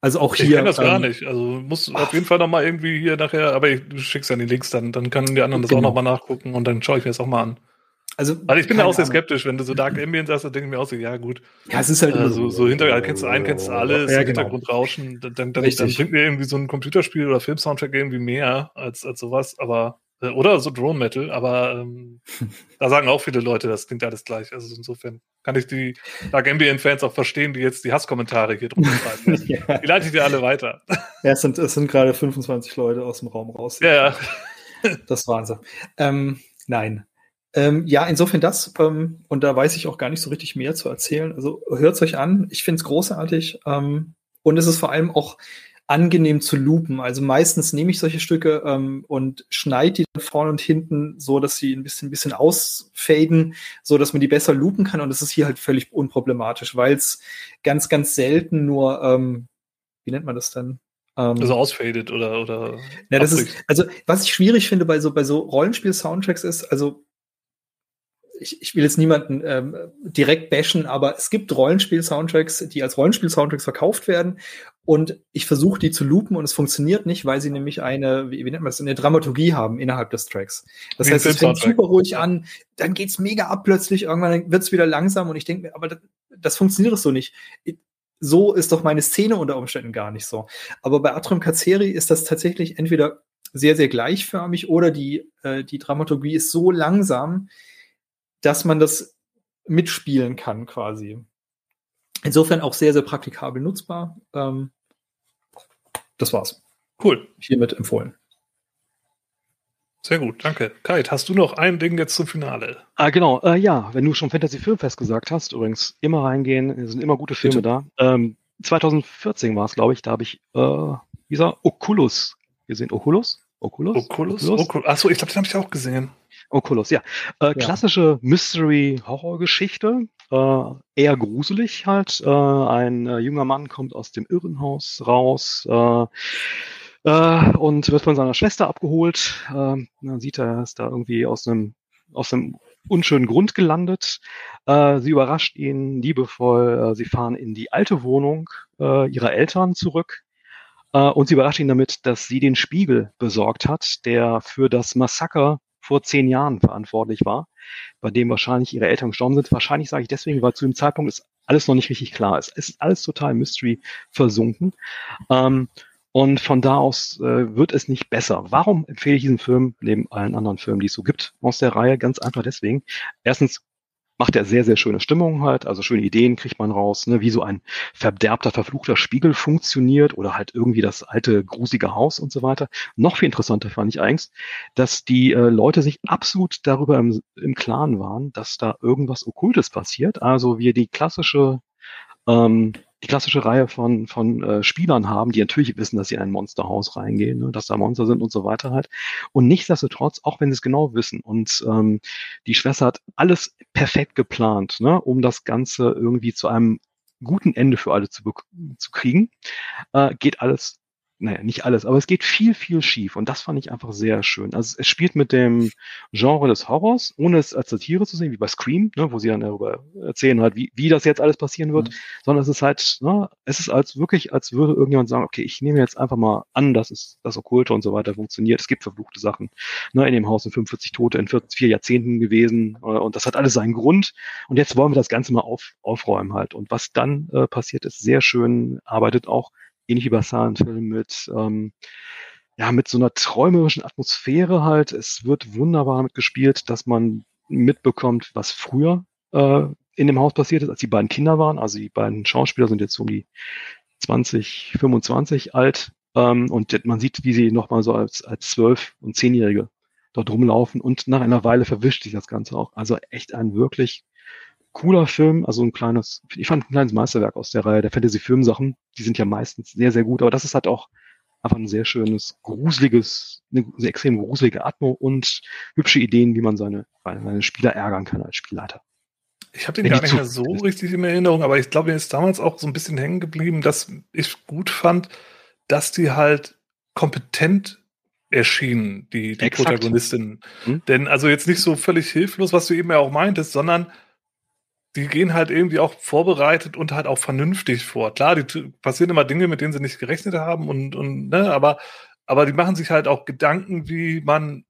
Also auch hier. Ich kenne das ähm, gar nicht. Also muss auf jeden Fall noch mal irgendwie hier nachher, aber ich, du schickst ja die Links, dann, dann können die anderen das genau. auch noch mal nachgucken und dann schaue ich mir das auch mal an. Also, also ich bin da auch sehr skeptisch, wenn du so Dark Ambient sagst, dann denke ich mir auch so, ja gut. Ja, es ist halt äh, so, so Hintergrund, kennst du einen, kennst du alles, ja, genau. Hintergrundrauschen, dann, dann, dann, dann bringt mir irgendwie so ein Computerspiel oder Film-Soundtrack irgendwie mehr als, als sowas, aber äh, oder so Drone Metal, aber ähm, [laughs] da sagen auch viele Leute, das klingt alles gleich. Also insofern kann ich die Dark Ambient-Fans auch verstehen, die jetzt die Hasskommentare hier drunter [laughs] schreiben. ja. Die leite ich dir alle weiter. Ja, es sind, es sind gerade 25 Leute aus dem Raum raus. Ja, ja. Das waren sie. Ähm, nein, ähm, ja, insofern das. Ähm, und da weiß ich auch gar nicht so richtig mehr zu erzählen. Also hört es euch an. Ich finde es großartig. Ähm, und es ist vor allem auch angenehm zu loopen. Also meistens nehme ich solche Stücke ähm, und schneide die dann vorne und hinten so, dass sie ein bisschen, ein bisschen ausfaden, so dass man die besser loopen kann. Und das ist hier halt völlig unproblematisch, weil es ganz, ganz selten nur, ähm, wie nennt man das denn? Ähm, also ausfadet oder oder. Ja, das ist, also was ich schwierig finde bei so bei so Rollenspiel-Soundtracks ist, also ich, ich will jetzt niemanden ähm, direkt bashen, aber es gibt Rollenspiel-Soundtracks, die als Rollenspiel-Soundtracks verkauft werden. Und ich versuche die zu loopen und es funktioniert nicht, weil sie nämlich eine, wie, wie nennt man das, eine Dramaturgie haben innerhalb des Tracks. Das wie heißt, es fängt super ruhig an, dann geht's mega ab plötzlich, irgendwann wird's wieder langsam und ich denke mir, aber das, das funktioniert doch so nicht. So ist doch meine Szene unter Umständen gar nicht so. Aber bei Atrium Kazeri ist das tatsächlich entweder sehr, sehr gleichförmig oder die, äh, die Dramaturgie ist so langsam, dass man das mitspielen kann quasi. Insofern auch sehr, sehr praktikabel nutzbar. Ähm, das war's. Cool. Hiermit empfohlen. Sehr gut, danke. Kite, hast du noch ein Ding jetzt zum Finale? Ah, genau. Äh, ja, wenn du schon Fantasy Filmfest gesagt hast, übrigens immer reingehen, es sind immer gute Filme Bitte. da. Ähm, 2014 war es, glaube ich, da habe ich äh, dieser Oculus gesehen. Oculus? Oculus? Oculus? Oculus? Achso, ich glaube, den habe ich auch gesehen. Oculus, ja. Äh, ja. Klassische Mystery-Horror-Geschichte. Äh, eher gruselig halt. Äh, ein äh, junger Mann kommt aus dem Irrenhaus raus äh, äh, und wird von seiner Schwester abgeholt. Äh, dann sieht er, er ist da irgendwie aus einem aus einem unschönen Grund gelandet. Äh, sie überrascht ihn liebevoll. Äh, sie fahren in die alte Wohnung äh, ihrer Eltern zurück. Äh, und sie überrascht ihn damit, dass sie den Spiegel besorgt hat, der für das Massaker vor zehn Jahren verantwortlich war, bei dem wahrscheinlich ihre Eltern gestorben sind. Wahrscheinlich sage ich deswegen, weil zu dem Zeitpunkt ist alles noch nicht richtig klar. Es ist alles total Mystery versunken. Ähm, und von da aus äh, wird es nicht besser. Warum empfehle ich diesen Film neben allen anderen Filmen, die es so gibt aus der Reihe? Ganz einfach deswegen. Erstens macht er sehr, sehr schöne Stimmung halt, also schöne Ideen kriegt man raus, ne, wie so ein verderbter, verfluchter Spiegel funktioniert oder halt irgendwie das alte, grusige Haus und so weiter. Noch viel interessanter fand ich eigentlich, dass die äh, Leute sich absolut darüber im, im Klaren waren, dass da irgendwas Okkultes passiert. Also wir die klassische ähm, die klassische Reihe von, von äh, Spielern haben, die natürlich wissen, dass sie in ein Monsterhaus reingehen, ne, dass da Monster sind und so weiter halt. Und nichtsdestotrotz, auch wenn sie es genau wissen und ähm, die Schwester hat alles perfekt geplant, ne, um das Ganze irgendwie zu einem guten Ende für alle zu, zu kriegen, äh, geht alles naja, nicht alles, aber es geht viel, viel schief und das fand ich einfach sehr schön. Also es spielt mit dem Genre des Horrors, ohne es als Satire zu sehen, wie bei Scream, ne, wo sie dann darüber erzählen halt, wie, wie das jetzt alles passieren wird, mhm. sondern es ist halt, ne, es ist als wirklich, als würde irgendjemand sagen, okay, ich nehme jetzt einfach mal an, dass es das Okkulte und so weiter funktioniert. Es gibt verfluchte Sachen. Ne, in dem Haus sind 45 Tote in vier, vier Jahrzehnten gewesen äh, und das hat alles seinen Grund und jetzt wollen wir das Ganze mal auf, aufräumen halt. Und was dann äh, passiert, ist sehr schön, arbeitet auch ähnlich wie bei Silent Hill mit, ähm, ja, mit so einer träumerischen Atmosphäre halt. Es wird wunderbar damit gespielt, dass man mitbekommt, was früher äh, in dem Haus passiert ist, als die beiden Kinder waren. Also die beiden Schauspieler sind jetzt um die 20, 25 alt. Ähm, und man sieht, wie sie nochmal so als, als 12- und 10-Jährige dort rumlaufen und nach einer Weile verwischt sich das Ganze auch. Also echt ein wirklich cooler Film, also ein kleines, ich fand ein kleines Meisterwerk aus der Reihe der Fantasy-Film-Sachen. Die sind ja meistens sehr, sehr gut, aber das ist halt auch einfach ein sehr schönes, gruseliges, eine extrem gruselige Atmo und hübsche Ideen, wie man seine, seine Spieler ärgern kann als Spielleiter. Ich habe den gar nicht mehr so richtig in Erinnerung, aber ich glaube, mir ist damals auch so ein bisschen hängen geblieben, dass ich gut fand, dass die halt kompetent erschienen, die, die Protagonistinnen. Hm? Denn also jetzt nicht so völlig hilflos, was du eben ja auch meintest, sondern die gehen halt irgendwie auch vorbereitet und halt auch vernünftig vor. Klar, die passieren immer Dinge, mit denen sie nicht gerechnet haben und, und ne, aber, aber die machen sich halt auch Gedanken, wie man,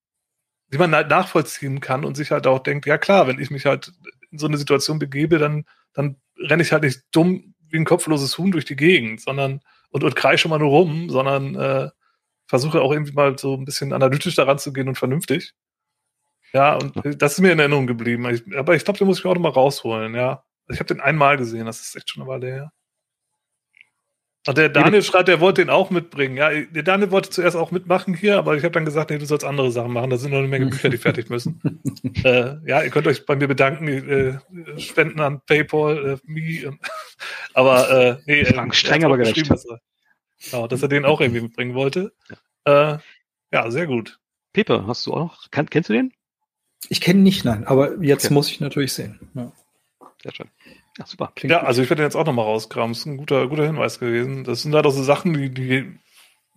wie man halt nachvollziehen kann und sich halt auch denkt, ja klar, wenn ich mich halt in so eine Situation begebe, dann, dann renne ich halt nicht dumm wie ein kopfloses Huhn durch die Gegend, sondern und, und kreische mal nur rum, sondern äh, versuche auch irgendwie mal so ein bisschen analytisch daran zu gehen und vernünftig. Ja, und das ist mir in Erinnerung geblieben. Ich, aber ich glaube, den muss ich auch noch mal rausholen, ja. Ich habe den einmal gesehen, das ist echt schon eine Weile her. Und der Daniel schreibt, er wollte den auch mitbringen. Ja, der Daniel wollte zuerst auch mitmachen hier, aber ich habe dann gesagt, nee, du sollst andere Sachen machen. Da sind noch eine Menge Bücher, die fertig müssen. [laughs] äh, ja, ihr könnt euch bei mir bedanken, äh, spenden an PayPal, äh, me. [laughs] aber äh, nee, äh, streng aber gerecht. Dass er, genau, dass er den auch irgendwie mitbringen wollte. Äh, ja, sehr gut. Pepe, hast du auch noch? Kann, kennst du den? Ich kenne nicht, nein, aber jetzt okay. muss ich natürlich sehen. Ja. Sehr schön. Ja, super. Klingt ja, gut. also ich werde den jetzt auch nochmal rauskramen. Das ist ein guter, guter Hinweis gewesen. Das sind halt auch so Sachen, die, die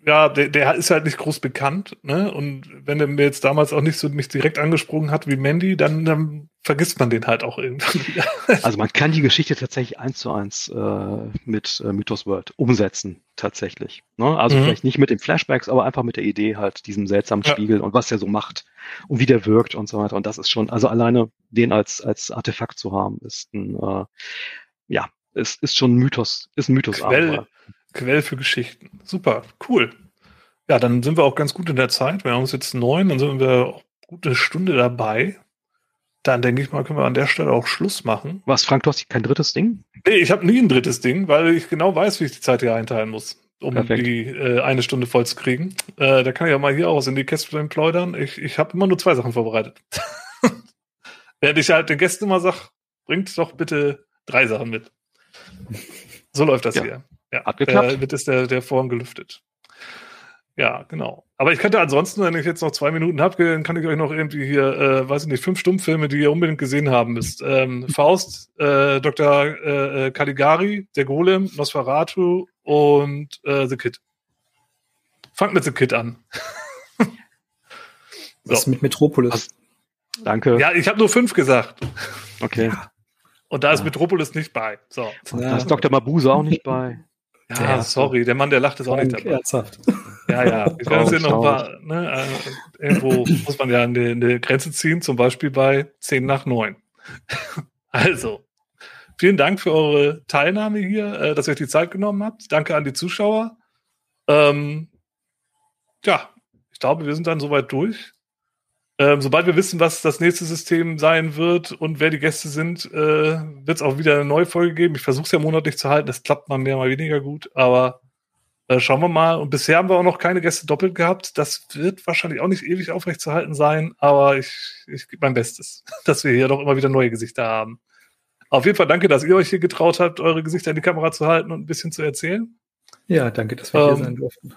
ja, der, der ist halt nicht groß bekannt, ne? Und wenn er mir jetzt damals auch nicht so mich direkt angesprungen hat wie Mandy, dann, dann vergisst man den halt auch irgendwann wieder. [laughs] Also man kann die Geschichte tatsächlich eins zu eins äh, mit äh, Mythos World umsetzen, tatsächlich. Ne? Also mhm. vielleicht nicht mit den Flashbacks, aber einfach mit der Idee halt, diesem seltsamen ja. Spiegel und was der so macht und wie der wirkt und so weiter. Und das ist schon, also alleine den als, als Artefakt zu haben, ist ein, äh, ja, ist, ist schon ein Mythos, ist ein Mythos. Quell, Quell für Geschichten. Super, cool. Ja, dann sind wir auch ganz gut in der Zeit. Wir haben uns jetzt neun, dann sind wir auch gute Stunde dabei. Dann denke ich mal, können wir an der Stelle auch Schluss machen. Was, Frank, du hast kein drittes Ding? Nee, ich habe nie ein drittes Ding, weil ich genau weiß, wie ich die Zeit hier einteilen muss, um Perfekt. die äh, eine Stunde voll zu kriegen. Äh, da kann ich ja mal hier aus in die Kästchen plaudern. Ich, ich habe immer nur zwei Sachen vorbereitet. [laughs] Während ich halt den Gästen immer sage, bringt doch bitte drei Sachen mit. So läuft das ja. hier. Ja, Hat geklappt. Äh, wird ist der, der Vorhang gelüftet. Ja, genau. Aber ich könnte ansonsten, wenn ich jetzt noch zwei Minuten habe, dann kann ich euch noch irgendwie hier, äh, weiß ich nicht, fünf Stummfilme, die ihr unbedingt gesehen haben müsst. Ähm, Faust, äh, Dr. Äh, Caligari, Der Golem, Nosferatu und äh, The Kid. Fangt mit The Kid an. [laughs] Was so. mit Metropolis? Was? Danke. Ja, ich habe nur fünf gesagt. Okay. Und da ist Metropolis nicht bei. So. Ja. Da ist Dr. Mabuse auch nicht bei. Ja, ja, sorry, der Mann, der lacht, ist auch nicht dabei. Ernsthaft. Ja, ja. Ich werde uns hier noch mal, ne, äh, irgendwo muss man ja eine, eine Grenze ziehen, zum Beispiel bei 10 nach 9. [laughs] also, vielen Dank für eure Teilnahme hier, äh, dass ihr euch die Zeit genommen habt. Danke an die Zuschauer. Ähm, ja, ich glaube, wir sind dann soweit durch. Ähm, sobald wir wissen, was das nächste System sein wird und wer die Gäste sind, äh, wird es auch wieder eine neue Folge geben. Ich versuche es ja monatlich zu halten. Das klappt mal mehr, mal weniger gut. Aber äh, schauen wir mal. Und bisher haben wir auch noch keine Gäste doppelt gehabt. Das wird wahrscheinlich auch nicht ewig aufrechtzuerhalten sein. Aber ich, ich gebe mein Bestes, [laughs] dass wir hier doch immer wieder neue Gesichter haben. Auf jeden Fall danke, dass ihr euch hier getraut habt, eure Gesichter in die Kamera zu halten und ein bisschen zu erzählen. Ja, danke, dass wir ähm, hier sein durften.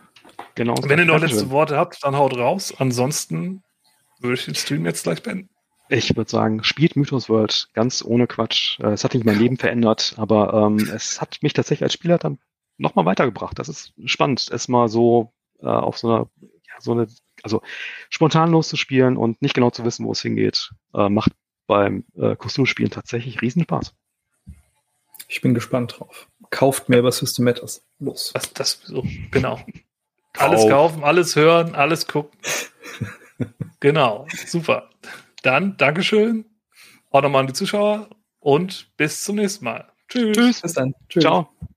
Genau. Wenn ihr noch letzte Worte habt, dann haut raus. Ansonsten würde ich den Stream jetzt gleich beenden. Ich würde sagen, spielt Mythos World ganz ohne Quatsch. Äh, es hat nicht mein Leben verändert, aber ähm, es hat mich tatsächlich als Spieler dann nochmal weitergebracht. Das ist spannend, erstmal so äh, auf so einer, ja, so eine, also spontan loszuspielen und nicht genau zu wissen, wo es hingeht, äh, macht beim äh, Cthulhu-Spielen tatsächlich Riesenspaß. Ich bin gespannt drauf. Kauft mehr über System Matters. Los. Das, das, so, genau. Alles kaufen, alles hören, alles gucken. [laughs] genau, super. Dann Dankeschön. Auch nochmal an die Zuschauer und bis zum nächsten Mal. Tschüss. Tschüss. Bis dann. Tschüss. Ciao.